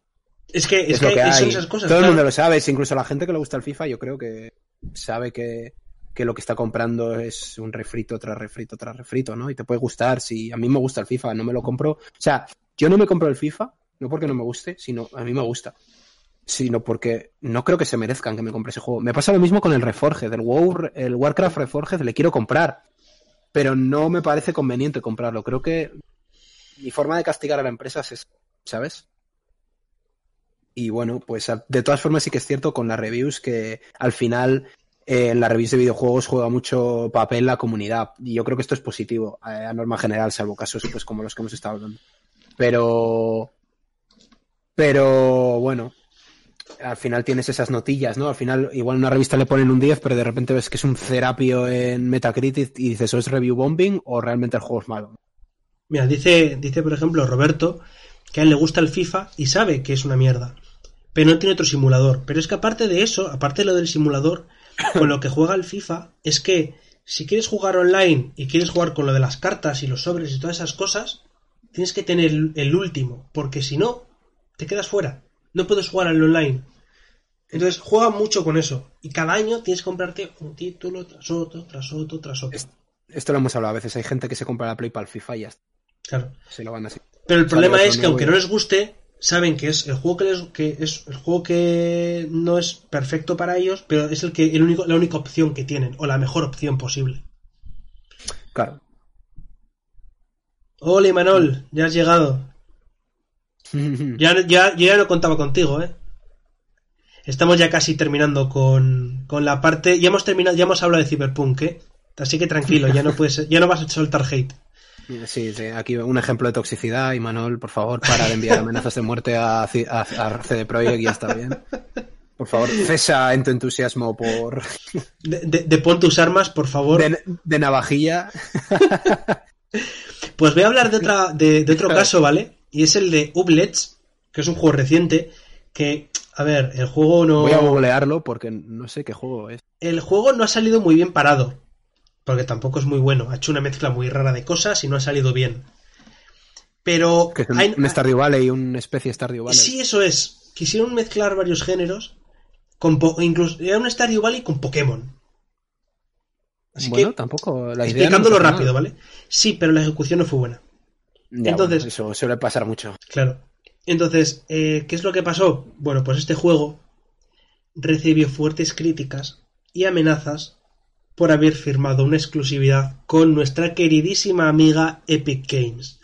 Es que, es es, que, lo que son hay. esas cosas. Todo el mundo lo sabe, incluso la gente que le gusta el FIFA, yo creo que sabe que, que lo que está comprando es un refrito tras refrito tras refrito, ¿no? Y te puede gustar, si a mí me gusta el FIFA, no me lo compro. O sea, yo no me compro el FIFA, no porque no me guste, sino a mí me gusta. Sino porque no creo que se merezcan que me compre ese juego. Me pasa lo mismo con el Reforge, del WoW, el Warcraft Reforged, le quiero comprar. Pero no me parece conveniente comprarlo. Creo que mi forma de castigar a la empresa es, ¿sabes? Y bueno, pues de todas formas sí que es cierto con las reviews que al final eh, en las reviews de videojuegos juega mucho papel la comunidad. Y yo creo que esto es positivo eh, a norma general, salvo casos pues como los que hemos estado hablando. Pero... Pero bueno, al final tienes esas notillas, ¿no? Al final igual en una revista le ponen un 10, pero de repente ves que es un cerapio en Metacritic y dices, ¿o es review bombing o realmente el juego es malo? Mira, dice, dice por ejemplo Roberto que a él le gusta el FIFA y sabe que es una mierda. Pero no tiene otro simulador. Pero es que aparte de eso, aparte de lo del simulador, con lo que juega el FIFA, es que si quieres jugar online y quieres jugar con lo de las cartas y los sobres y todas esas cosas, tienes que tener el último. Porque si no, te quedas fuera. No puedes jugar al online. Entonces juega mucho con eso. Y cada año tienes que comprarte un título tras otro, tras otro, tras otro. Esto lo hemos hablado a veces, hay gente que se compra la Play para el FIFA y ya está, Claro. se lo van así. Pero el problema es que aunque no les guste, saben que es el juego que, les, que es el juego que no es perfecto para ellos, pero es el que el único, la única opción que tienen o la mejor opción posible. Claro. Hola Imanol, ya has llegado. Ya, ya, yo ya no contaba contigo, ¿eh? Estamos ya casi terminando con, con la parte. Ya hemos terminado, ya hemos hablado de Cyberpunk, ¿eh? Así que tranquilo, ya no puedes, ya no vas a soltar hate. Sí, sí, aquí un ejemplo de toxicidad y Manol, por favor, para de enviar amenazas de muerte a, a, a CD Projekt ya está bien. Por favor, cesa en tu entusiasmo por De, de- de pon tus armas, por favor. de, de navajilla. Pues voy a hablar de, otra, de, de otro caso, ¿vale? Y es el de Ublets, que es un juego reciente, que, a ver, el juego no... Voy a googlearlo porque no sé qué juego es. El juego no ha salido muy bien parado, porque tampoco es muy bueno. Ha hecho una mezcla muy rara de cosas y no ha salido bien. Pero... Que es un, hay- un Stardew Valley, una especie de Stardew Valley. Sí, eso es. Quisieron mezclar varios géneros, con po- incluso era un Stardew Valley con Pokémon. Así bueno, que, tampoco la idea. explicándolo rápido, ¿vale? Sí, pero la ejecución no fue buena. Ya, Entonces- bueno, eso suele pasar mucho. Claro. Entonces, eh, ¿qué es lo que pasó? Bueno, pues este juego recibió fuertes críticas y amenazas por haber firmado una exclusividad con nuestra queridísima amiga Epic Games.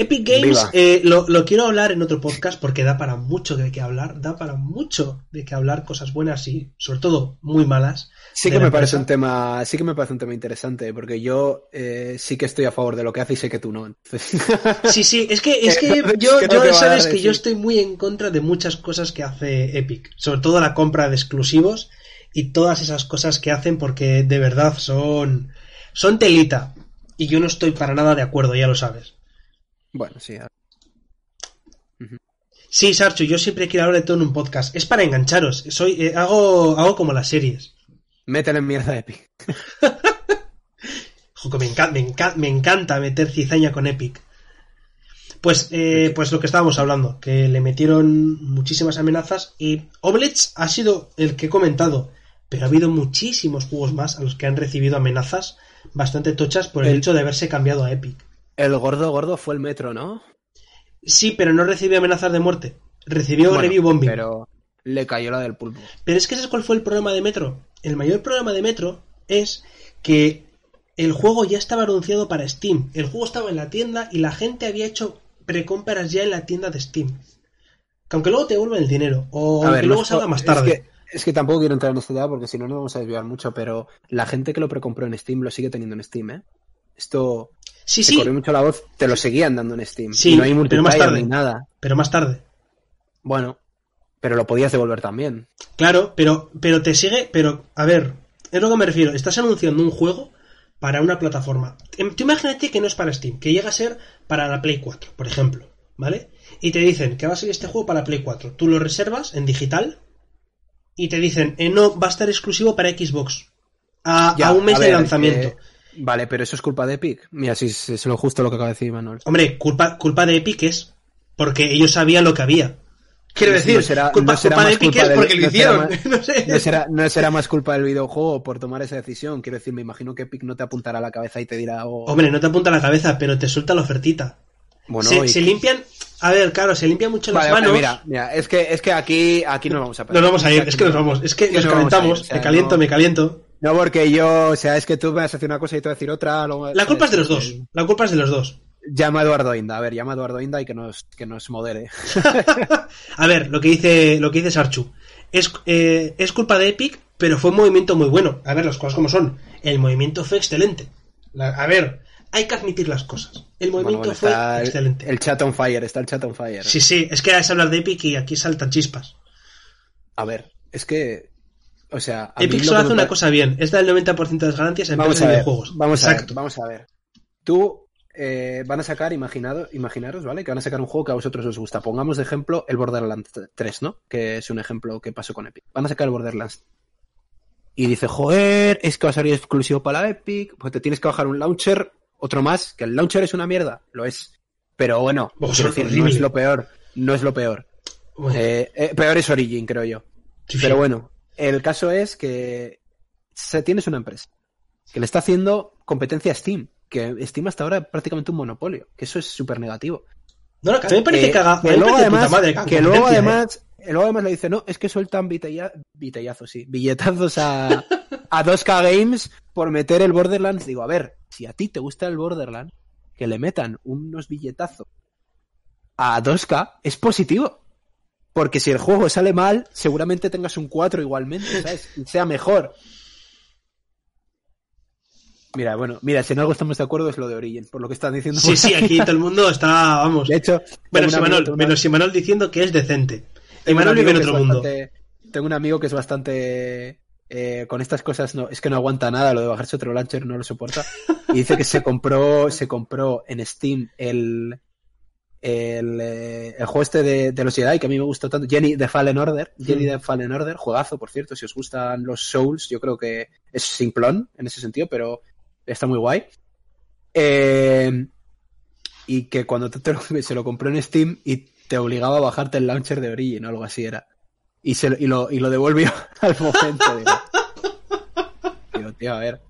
Epic Games eh, lo, lo, quiero hablar en otro podcast porque da para mucho de qué hablar, da para mucho de qué hablar, cosas buenas y sobre todo muy malas. Sí que me parece un tema, sí que me parece un tema interesante, porque yo eh, sí que estoy a favor de lo que hace y sé que tú no. sí, sí, es que, es que yo, yo sabes que yo estoy muy en contra de muchas cosas que hace Epic, sobre todo la compra de exclusivos y todas esas cosas que hacen porque de verdad son, son telita. Y yo no estoy para nada de acuerdo, ya lo sabes. Bueno, sí. Sí, Sarchu, yo siempre quiero hablar de todo en un podcast. Es para engancharos. Soy, eh, hago, hago como las series. Métele en mierda Epic. Joder, me, encanta, me, encanta meter cizaña con Epic. Pues, eh, pues lo que estábamos hablando, que le metieron muchísimas amenazas y Oblets ha sido el que he comentado, pero ha habido muchísimos juegos más a los que han recibido amenazas bastante tochas por el, hecho de haberse cambiado a Epic. El gordo gordo fue el metro, ¿no? Sí, pero no recibió amenazas de muerte. Recibió review bombing. Pero le cayó la del pulpo. Pero es que ¿sabes cuál fue el problema de Metro? El mayor problema de Metro es que el juego ya estaba anunciado para Steam. El juego estaba en la tienda y la gente había hecho precompras ya en la tienda de Steam. Que aunque luego te devuelven el dinero. O que luego salga más tarde. Es que, tampoco quiero entrar en este tema porque si no nos vamos a desviar mucho, pero la gente que lo precompró en Steam lo sigue teniendo en Steam, ¿eh? Esto sí, sí. corrió mucho la voz, te lo seguían dando en Steam. Sí, no hay pero más tarde. ni nada. Pero más tarde. Bueno, pero lo podías devolver también. Claro, pero, pero te sigue, pero, a ver, es lo que me refiero. Estás anunciando un juego para una plataforma. Em, tú imagínate que no es para Steam, que llega a ser para la Play 4, por ejemplo, ¿vale? Y te dicen que va a ser este juego para Play 4. Tú lo reservas en digital y te dicen, eh, no, va a estar exclusivo para Xbox. A, un mes de lanzamiento. Vale, pero eso es culpa de Epic. Mira, si es, lo justo lo que acaba de decir Manuel. Hombre, culpa, culpa de Epic es porque ellos sabían lo que había. Quiero decir, no será, culpa, no será culpa de Epic es porque lo hicieron. No, será, no, será, no, será, más culpa del videojuego por tomar esa decisión. Quiero decir, me imagino que Epic no te apuntará a la cabeza y te dirá. Oh... Hombre, no te apunta a la cabeza, pero te suelta la ofertita. Bueno, se, y... se limpian. A ver, claro, se limpian mucho vale, las manos. Mira, mira, es que, es que aquí, aquí nos vamos a perder. Nos vamos a ir, es que nos vamos, es que nos calentamos, o sea, me caliento, me caliento. No, porque yo, o sea, es que tú me vas a decir una cosa y te voy a decir otra. La culpa es de los dos. La culpa es de los dos. Llama a Eduardo Inda, a ver, llama a Eduardo Inda y que nos, que nos modere. a ver, lo que dice, lo que dice Sarchu. Es, eh, es culpa de Epic, pero fue un movimiento muy bueno. A ver, las cosas como son. El movimiento fue excelente. La, a ver, hay que admitir las cosas. El movimiento bueno, bueno, fue el, excelente. El chat on fire, está el chat on fire. Sí, sí, es que es hablar de Epic y aquí saltan chispas. A ver, es que o sea, Epic solo hace una cosa bien, es dar el 90% de las ganancias en vamos a ver, videojuegos. Vamos a ver, vamos a ver. Tú eh, van a sacar, imaginado, imaginaros, ¿vale? Que van a sacar un juego que a vosotros os gusta. Pongamos de ejemplo el Borderlands 3, ¿no? Que es un ejemplo que pasó con Epic. Van a sacar el Borderlands. Y dice, joder, es que va a salir exclusivo para la Epic, pues te tienes que bajar un launcher, otro más, que el launcher es una mierda, lo es. Pero bueno, decir, no es lo peor, no es lo peor. Bueno. Eh, eh, peor es Origin, creo yo. Sí, Pero bueno, el caso es que se tienes una empresa que le está haciendo competencia a Steam, que Steam hasta ahora es prácticamente un monopolio, que eso es súper negativo. No, no, que a mí me parece que haga. que luego además, madre, que luego además, luego además le dice, no, es que sueltan bitella, bitellazos, sí, billetazos a, a 2K Games por meter el Borderlands. Digo, a ver, si a ti te gusta el Borderlands, que le metan unos billetazos a 2K es positivo. Porque si el juego sale mal, seguramente tengas un 4 igualmente, ¿sabes? Y sea mejor. Mira, bueno, mira, si en algo estamos de acuerdo es lo de Origin, por lo que estás diciendo. Sí, sí, aquí todo el mundo está, vamos. De hecho, bueno, Simanol, menos Simanol diciendo que es decente. Simanol vive en otro mundo. Bastante, tengo un amigo que es bastante. Eh, con estas cosas no, es que no aguanta nada, lo de bajarse otro launcher no lo soporta. Y dice que se compró, se compró en Steam el, el, eh, el juego este de, de, los Jedi que a mí me gustó tanto, Jenny de Fallen Order, Jenny de Fallen Order, juegazo, por cierto, si os gustan los Souls, yo creo que es simplón en ese sentido, pero está muy guay. Eh, y que cuando te se lo compró en Steam y te obligaba a bajarte el launcher de Origin o algo así era. Y, se, y, lo, y lo devolvió al momento. Digo, digo tío, a ver.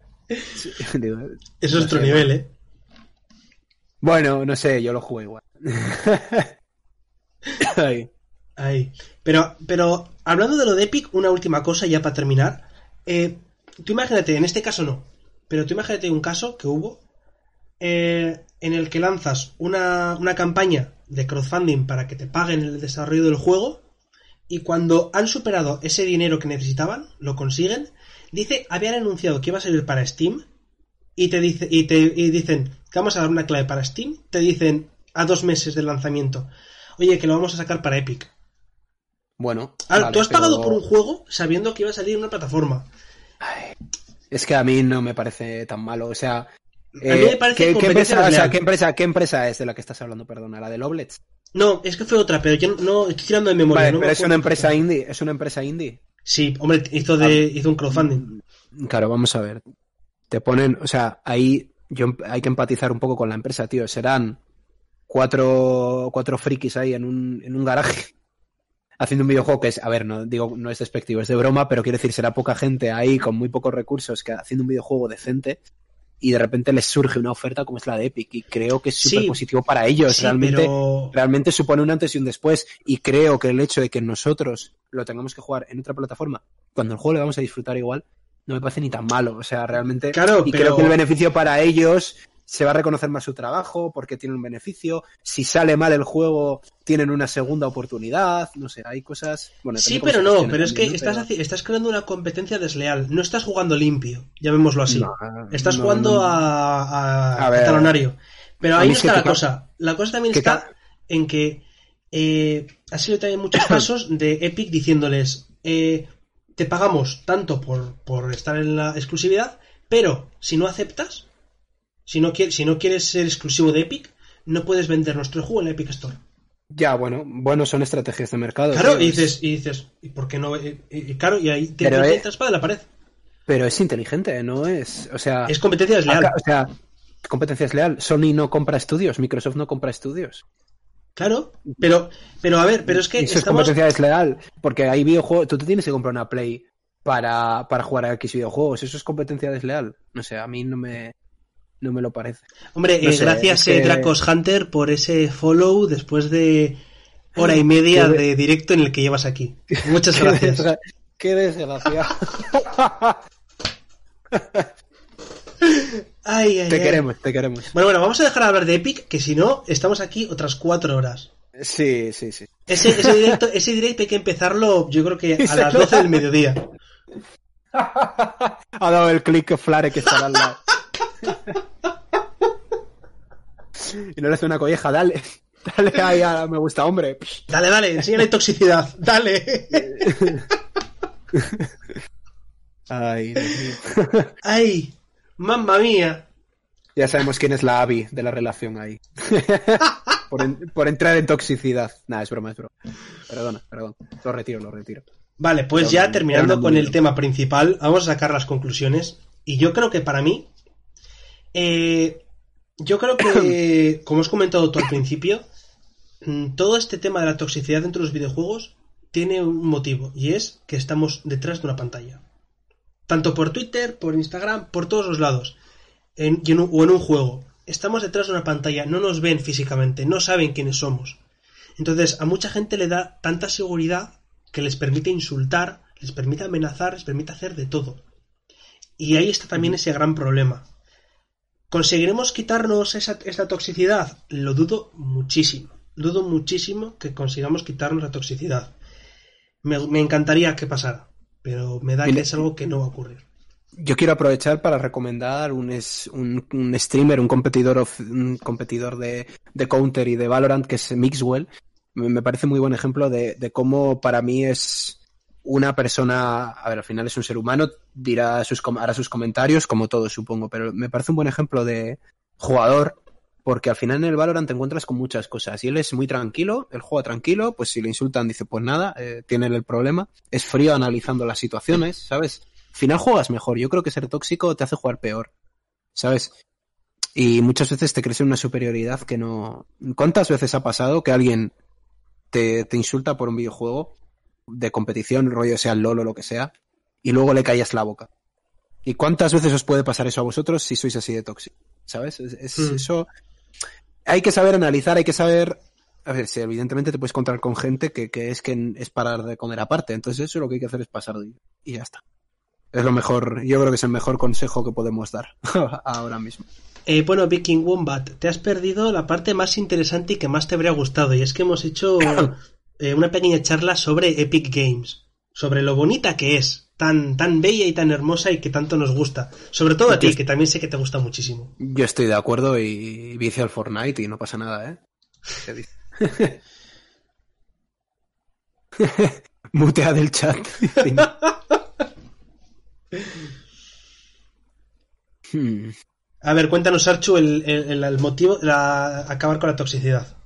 Digo, Eso es otro sé, nivel, ¿eh? Bueno, no sé, yo lo jugué igual. Ahí. Ahí. Pero, pero, hablando de lo de Epic, una última cosa ya para terminar. Eh, tú imagínate, en este caso no, pero tú imagínate un caso que hubo eh, en el que lanzas una, una campaña de crowdfunding para que te paguen el desarrollo del juego y cuando han superado ese dinero que necesitaban, lo consiguen, dice, habían anunciado que iba a salir para Steam y te dice y te y dicen que vamos a dar una clave para Steam, te dicen a dos meses del lanzamiento, oye, que lo vamos a sacar para Epic. Bueno. Ahora, vale, tú has pagado por un juego sabiendo que iba a salir en una plataforma. Es que a mí no me parece tan malo. O sea, A mí me parece ¿qué, empresa, o sea, desleal. ¿qué, empresa, ¿qué empresa es de la que estás hablando? Perdona, la de Loblets. No, es que fue otra, pero yo no estoy tirando de memoria. Vale, no me pero es una empresa indie. Es una empresa indie. Sí, hombre, hizo, de, hizo un crowdfunding. Claro, vamos a ver. Te ponen, o sea, ahí yo, hay que empatizar un poco con la empresa, tío. Serán cuatro, cuatro frikis ahí en un, en un garaje haciendo un videojuego que es, a ver, no digo, no es despectivo, es de broma, pero quiero decir, será poca gente ahí con muy pocos recursos que haciendo un videojuego decente y de repente les surge una oferta como es la de Epic y creo que es Sí. súper positivo para ellos. Sí, realmente, pero- realmente supone un antes y un después y creo que el hecho de que nosotros lo tengamos que jugar en otra plataforma, cuando el juego le vamos a disfrutar igual, no me parece ni tan malo. O sea, realmente. Claro, y pero- creo que el beneficio para ellos se va a reconocer más su trabajo porque tienen un beneficio. Si sale mal el juego, tienen una segunda oportunidad. No sé, hay cosas. Bueno, Sí, pero no, pero es que estás, estás creando una competencia desleal. No estás jugando limpio, llamémoslo así. No, estás no, jugando no. a, a, A ver. a talonario. Pero ahí está la cosa. La cosa también está en que eh, ha sido también muchos casos de Epic diciéndoles eh, te pagamos tanto por, por estar en la exclusividad, pero si no aceptas, si no, quieres, si no quieres ser exclusivo de Epic, no puedes vender nuestro juego en la Epic Store. Ya, bueno, bueno, son estrategias de mercado. Claro, y es- dices, y dices, ¿y por qué no? Y, claro, y ahí te entras para la pared. Pero es inteligente, no es. O sea. Es competencia desleal. acá- o sea, competencia es leal. Sony no compra estudios, Microsoft no compra estudios. Claro, pero, pero a ver, pero es que Eso es estamos... competencia desleal, porque hay videojuegos, tú te tienes que comprar una Play para, para jugar a X videojuegos, eso es competencia desleal. No sé, a mí no me, no me lo parece. Hombre, No eh, sé, gracias es que- eh, Dracos Hunter por ese follow después de hora y media Qué de- directo en el que llevas aquí. Muchas gracias. Qué desgracia. Ay, ay, te ay. queremos, te queremos. Bueno, bueno, vamos a dejar de hablar de Epic, que si no, estamos aquí otras cuatro horas. Sí, sí, sí. Ese, ese, directo, ese directo hay que empezarlo, yo creo que a las nota. 12 del mediodía. Ha dado el click Flare que está al lado. Y no le hace una colleja, dale. Dale ahí a me gusta, hombre. Dale, dale, enséñale toxicidad. Dale. Ay, Dios mío. Ay, mamma mía. Ya sabemos quién es la Abby de la relación ahí. por, en- por entrar en toxicidad. Nada, es broma, es broma. Perdona, perdón. Lo retiro, lo retiro. Vale, pues ya terminando con el tema principal, vamos a sacar las conclusiones. Y yo creo que para mí, eh, yo creo que, como he comentado tú al principio, mm, todo este tema de la toxicidad dentro de los videojuegos tiene un motivo, y es que estamos detrás de una pantalla. Tanto por Twitter, por Instagram, por todos los lados, en- y en un- o en un juego. Estamos detrás de una pantalla, no nos ven físicamente, no saben quiénes somos. Entonces, a mucha gente le da tanta seguridad que les permite insultar, les permite amenazar, les permite hacer de todo. Y ahí está también ese gran problema. ¿Conseguiremos quitarnos esa, esa toxicidad? Lo dudo muchísimo. Dudo muchísimo que consigamos quitarnos la toxicidad. Me, me encantaría que pasara, pero me da que es algo que no va a ocurrir. Yo quiero aprovechar para recomendar un, es- un, un streamer, un competidor, of- un competidor de, de Counter y de Valorant, que es Mixwell. Me, me parece muy buen ejemplo de, de cómo para mí es una persona, a ver, al final es un ser humano, dirá sus, hará sus comentarios, como todos supongo, pero me parece un buen ejemplo de jugador, porque al final en el Valorant te encuentras con muchas cosas, y él es muy tranquilo, él juega tranquilo, pues si le insultan dice, pues nada, eh, tiene el problema, es frío analizando las situaciones, ¿sabes? Al final juegas mejor, yo creo que ser tóxico te hace jugar peor, ¿sabes? Y muchas veces te crees en una superioridad que no... ¿Cuántas veces ha pasado que alguien te, te insulta por un videojuego de competición, rollo sea el LOL o lo que sea, y luego le callas la boca? ¿Y cuántas veces os puede pasar eso a vosotros si sois así de tóxico? ¿Sabes? Es, es- Mm. Eso... Hay que saber analizar, hay que saber... A ver, si evidentemente te puedes encontrar con gente que, que es que es parar de comer aparte, entonces eso lo que hay que hacer es pasar de. Y ya está. Es lo mejor, yo creo que es el mejor consejo que podemos dar ahora mismo. Eh, bueno, Viking Wombat, te has perdido la parte más interesante y que más te habría gustado. Y es que hemos hecho eh, una pequeña charla sobre Epic Games. Sobre lo bonita que es. Tan, tan bella y tan hermosa y que tanto nos gusta. Sobre todo a ti, que también sé que te gusta muchísimo. Yo estoy de acuerdo y vicio al Fortnite y no pasa nada, ¿eh? Mutea del chat. Hmm. A ver, cuéntanos, Archu, el, el, el motivo de acabar con la toxicidad.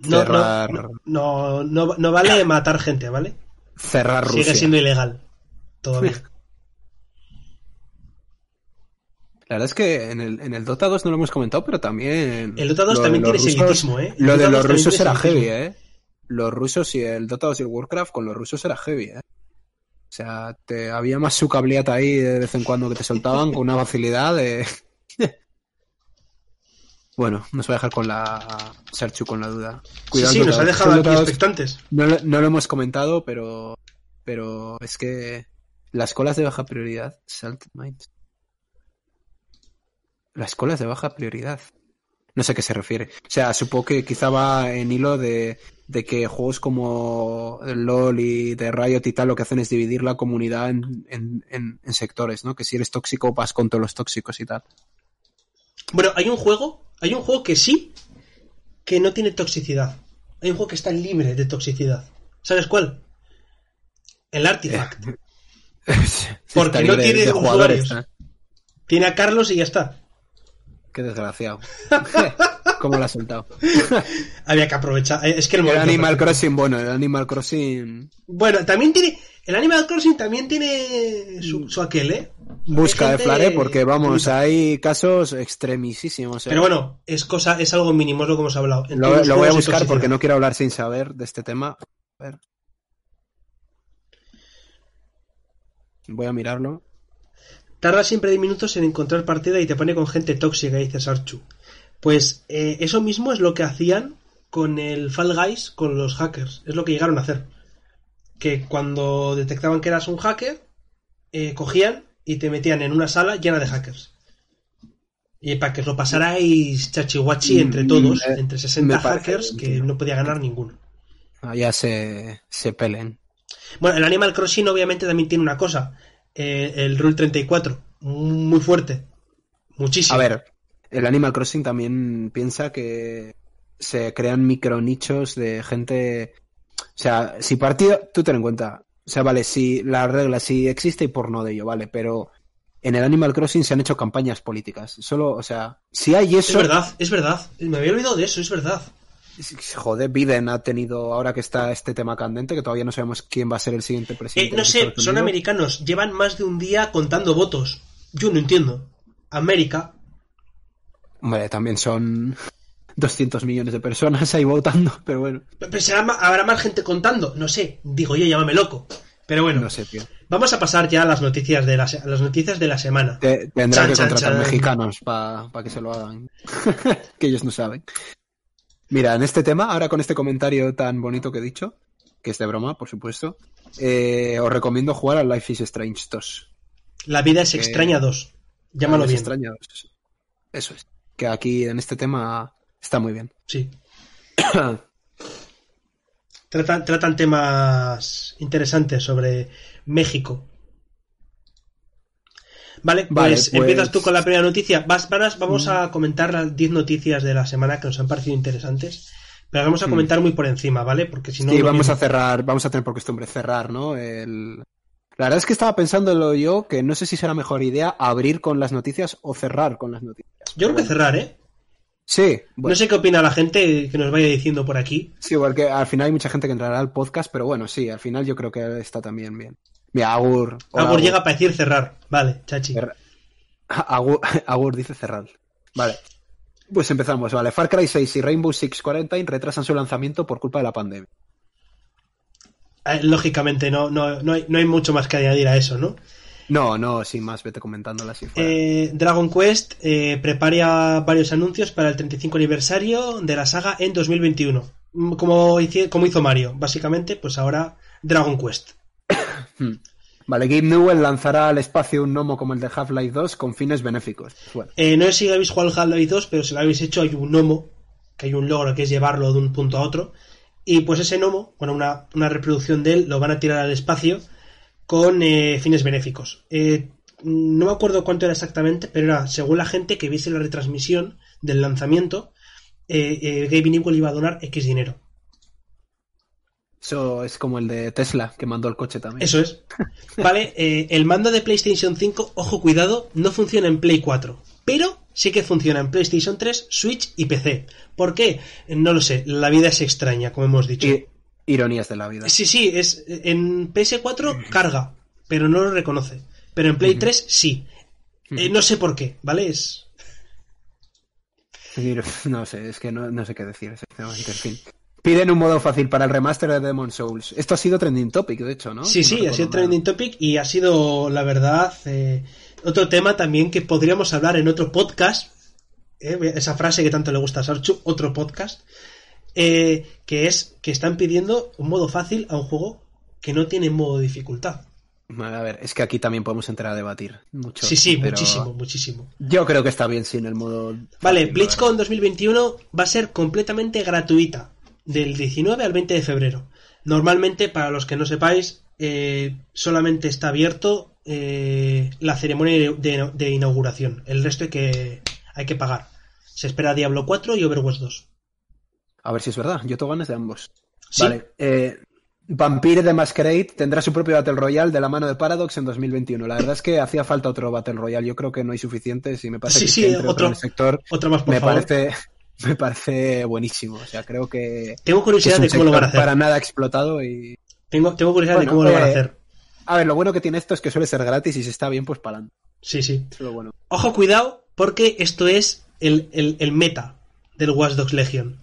No, Cerrar... no, no, no, vale matar gente, ¿vale? Cerrar Rusia. Sigue siendo ilegal. Todavía. La verdad es que en el, en el Dota 2 no lo hemos comentado, pero también. El Dota 2 también tiene rusos, elitismo, ¿eh? El lo de los rusos era heavy, ¿eh? Los rusos y el Dota 2 y el Warcraft con los rusos era heavy, ¿eh? O sea, te, había más su cabliata ahí de vez en cuando que te soltaban con una facilidad de. bueno, nos va a dejar con la. Serchu con la duda. Cuidado, sí, sí nos ha dejado aquí expectantes. No, no lo hemos comentado, pero. Pero es que. Las colas de baja prioridad. Salt Minds. Las colas de baja prioridad. No sé a qué se refiere. O sea, supongo que quizá va en hilo de, de que juegos como LOL y de Riot y tal lo que hacen es dividir la comunidad en, en, en, en sectores, ¿no? Que si eres tóxico vas con todos los tóxicos y tal. Bueno, hay un juego, hay un juego que sí, que no tiene toxicidad. Hay un juego que está libre de toxicidad. ¿Sabes cuál? El Artifact. Porque no tiene usuarios. ¿eh? Tiene a Carlos y ya está. Qué desgraciado. ¿Cómo lo ha soltado? Había que aprovechar. Es que el, el Animal Crossing, bueno, el Animal Crossing. Bueno, también tiene. El Animal Crossing también tiene su, su aquel, ¿eh? Busca de Flare, porque vamos, hay casos extremisísimos. ¿eh? Pero bueno, es cosa, es algo mínimo, es lo que hemos hablado. Lo, lo voy a buscar porque no quiero hablar sin saber de este tema. A ver. Voy a mirarlo. Tarda siempre 10 minutos en encontrar partida y te pone con gente tóxica, dice Sarchu. Pues eh, eso mismo es lo que hacían con el Fall Guys con los hackers. Es lo que llegaron a hacer. Que cuando detectaban que eras un hacker, eh, cogían y te metían en una sala llena de hackers. Y para que os lo pasarais chachihuachi entre todos, mm, entre 60 hackers, que no podía ganar ninguno. Allá se, se pelen. Bueno, el Animal Crossing obviamente también tiene una cosa eh, el Rule 34. Muy fuerte. Muchísimo. A ver, el Animal Crossing también piensa que se crean micro nichos de gente. O sea, si partido, tú ten en cuenta. O sea, vale, si la regla sí existe y por no de ello, vale, pero en el Animal Crossing se han hecho campañas políticas. Solo, o sea, si hay eso. Es verdad, es verdad. Me había olvidado de eso, es verdad. Joder, Biden ha tenido, ahora que está este tema candente, que todavía no sabemos quién va a ser el siguiente presidente. Eh, no sé, son americanos, llevan más de un día contando votos. Yo no entiendo. América. Hombre, también son 200 millones de personas ahí votando, pero bueno. Pero será, habrá más gente contando, no sé, digo yo, llámame loco. Pero bueno, no sé, tío. vamos a pasar ya a las noticias de la, las noticias de la semana. Te, tendrán que contratar chan. mexicanos para pa que se lo hagan. que ellos no saben. Mira, en este tema, ahora con este comentario tan bonito que he dicho, que es de broma, por supuesto, eh, os recomiendo jugar a Life is Strange 2. La vida es extraña 2. Llámalo bien. Extraña 2. Eso es. Que aquí en este tema está muy bien. Sí. tratan, tratan temas interesantes sobre México. Vale, pues, vale, pues, empiezas tú con la primera noticia. Vas, vamos a comentar las 10 noticias de la semana que nos han parecido interesantes. Pero las vamos a comentar muy por encima, ¿vale? Porque si no. Sí, vamos a cerrar, vamos a tener por costumbre cerrar, ¿no? El... La verdad es que estaba pensándolo yo que no sé si será mejor idea abrir con las noticias o cerrar con las noticias. Yo creo que cerrar, ¿eh? Sí. Bueno. No sé qué opina la gente que nos vaya diciendo por aquí. Sí, porque al final hay mucha gente que entrará al podcast, pero bueno, sí, al final yo creo que está también bien. Mira, Agur. Agur, Agur, llega para decir cerrar. Vale, chachi. Agur, Agur, dice cerrar. Vale. Pues empezamos, vale. Far Cry 6 y Rainbow Six Quarantine retrasan su lanzamiento por culpa de la pandemia. Eh, lógicamente, no, no, no, hay, no hay mucho más que añadir a eso, ¿no? No, no, sin más, vete comentándola así. Eh, Dragon Quest eh, prepara varios anuncios para el 35 aniversario de la saga en 2021. Como, como hizo Mario, básicamente, pues ahora Dragon Quest. Hmm. Vale, Gabe Newell lanzará al espacio un gnomo como el de Half-Life 2 con fines benéficos. Bueno, Eh, no sé si habéis jugado al Half-Life 2, pero si lo habéis hecho hay un gnomo, que hay un logro que es llevarlo de un punto a otro. Y pues ese gnomo, bueno, una, una reproducción de él, lo van a tirar al espacio con eh, fines benéficos. Eh, no me acuerdo cuánto era exactamente, pero era según la gente que viese la retransmisión del lanzamiento, eh, eh, Gabe Newell iba a donar X dinero. eso es como el de Tesla, que mandó el coche también. Eso es. Vale, eh, el mando de PlayStation 5, ojo cuidado, no funciona en Play 4, pero sí que funciona en PlayStation 3, Switch y PC. ¿Por qué? No lo sé, la vida es extraña, como hemos dicho. Ironías de la vida. Sí, sí, es en PS4 carga, pero no lo reconoce. Pero en Play 3 sí. Eh, no sé por qué, ¿vale? Es... No sé, es que no, no sé qué decir, en fin. Piden un modo fácil para el remaster de Demon Souls. Esto ha sido trending topic, de hecho, ¿no? Sí, No sí, ha sido trending topic y ha sido, la verdad, eh, otro tema también que podríamos hablar en otro podcast. eh, esa frase que tanto le gusta a Sarchu, otro podcast. Eh, que es que están pidiendo un modo fácil a un juego que no tiene modo dificultad. A ver, es que aquí también podemos entrar a debatir mucho. Sí, sí, pero muchísimo, muchísimo. Yo creo que está bien sin el modo. Vale, BlizzCon 2021 va a ser completamente gratuita, del 19 al 20 de febrero. Normalmente, para los que no sepáis, eh, solamente está abierto eh, la ceremonia de, de inauguración. El resto hay que, hay que pagar. Se espera Diablo 4 y Overwatch 2. A ver si es verdad, yo tengo ganas de ambos. Sí. Vale, eh, Vampire the Masquerade tendrá su propio Battle Royale de la mano de Paradox en 2021. La verdad es que hacía falta otro Battle Royale. Yo creo que no hay suficientes y me parece Sí, que, sí, otro- en el sector Otra más, por me favor. parece, me parece buenísimo. O sea, creo que, Tengo que curiosidad es un de cómo lo van a hacer. para nada explotado y... Tengo, tengo curiosidad de cómo lo van a eh, hacer. A ver, lo bueno que tiene esto es que suele ser gratis y si está bien, pues adelante. Sí, sí. Es lo bueno. Ojo, cuidado, porque esto es el, el- el meta del Watch Dogs Legion.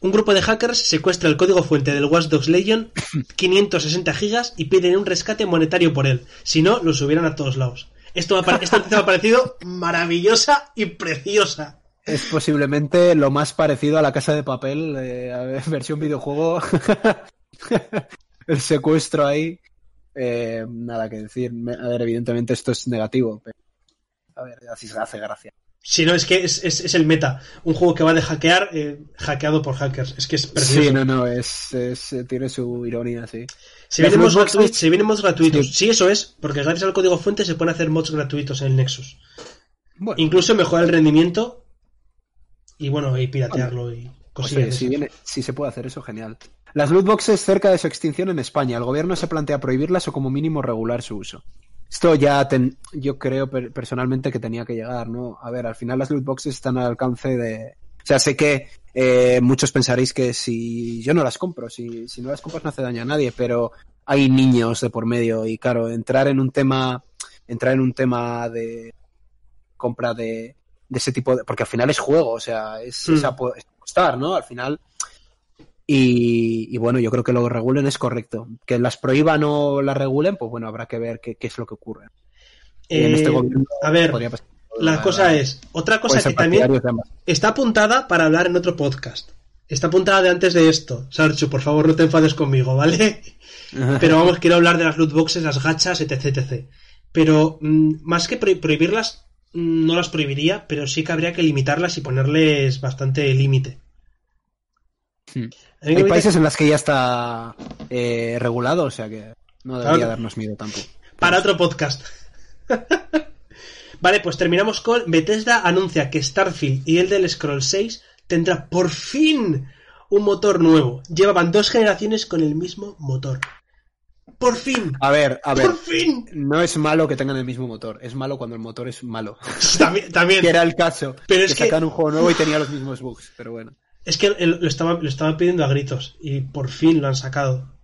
Un grupo de hackers secuestra el código fuente del Watch Dogs Legion, 560 gigas, y piden un rescate monetario por él. Si no, lo subieran a todos lados. Esto me ha, pare- esta noticia me ha parecido maravillosa y preciosa. Es posiblemente lo más parecido a la casa de papel, eh, versión videojuego. el secuestro ahí. Eh, nada que decir. A ver, evidentemente esto es negativo, pero. A ver, así se hace gracia. Si no, es que es, es- es el meta. Un juego que va de hackear, eh, hackeado por hackers. Es que es precioso. Sí, no, no, es, es- eh, tiene su ironía, sí. Se vienen, mods gratuitos, se vienen mods gratuitos. Sí. Sí. eso es, porque gracias al código fuente se pueden hacer mods gratuitos en el Nexus. Bueno, Incluso mejora el rendimiento y bueno, y piratearlo y cosillas. oye, si, viene, si se puede hacer eso, genial. Las lootboxes cerca de su extinción en España. El gobierno se plantea prohibirlas o como mínimo regular su uso. Esto ya ten- yo creo per- personalmente que tenía que llegar, ¿no? A ver, al final las lootboxes están al alcance de... O sea, sé que eh, muchos pensaréis que si yo no las compro, si, si no las compras no hace daño a nadie, pero hay niños de por medio y claro, entrar en un tema, entrar en un tema de compra de, de ese tipo de... Porque al final es juego, o sea, es, apo- es apostar, ¿no? Al final... Y, y bueno, yo creo que lo regulen es correcto. Que las prohíban o las regulen, pues bueno, habrá que ver qué, qué es lo que ocurre. En Eh, este gobierno a ver, podría pasar la cosa es, otra cosa que también está apuntada para hablar en otro podcast. Está apuntada de antes de esto. Sarchu, por favor, no te enfades conmigo, ¿vale? Pero vamos, quiero hablar de las loot boxes, las gachas, etc, etc. Pero mm, más que pro- prohibirlas, mm, no las prohibiría, pero sí que habría que limitarlas y ponerles bastante límite. Hmm. Hay países en los que ya está eh, regulado, o sea que no debería Claro. darnos miedo tampoco. Para otro podcast. vale, pues terminamos con Bethesda anuncia que Starfield y el del Scroll 6 tendrá por fin un motor nuevo. Llevaban dos generaciones con el mismo motor. Por fin. A ver, a ver, Por fin. no es malo que tengan el mismo motor, es malo cuando el motor es malo. También, también. que era el caso. Pero que es que- sacan un juego nuevo y tenía los mismos bugs, pero bueno. Es que lo estaban lo estaban pidiendo a gritos y por fin lo han sacado.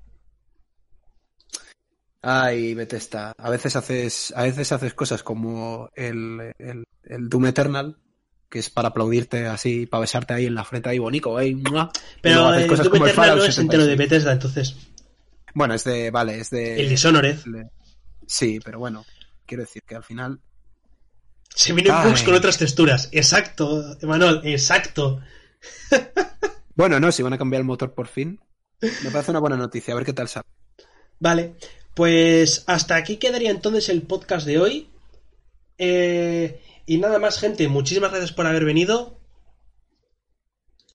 Ay, Bethesda. A veces haces, a veces haces cosas como el, el, el Doom Eternal, que es para aplaudirte así, para besarte ahí en la frente ahí bonito, ¿eh? Pero el Doom el Eternal no es entero de 76. Bethesda, entonces. Bueno, es de, vale, es de... El Dishonored. le- Sí, pero bueno, quiero decir que al final... Se vienen bugs con otras texturas. Exacto, Emanuel, exacto. bueno, no, si van a cambiar el motor por fin. Me parece una buena noticia, a ver qué tal sale. Vale, pues hasta aquí quedaría entonces el podcast de hoy. Eh, y nada más, gente, muchísimas gracias por haber venido.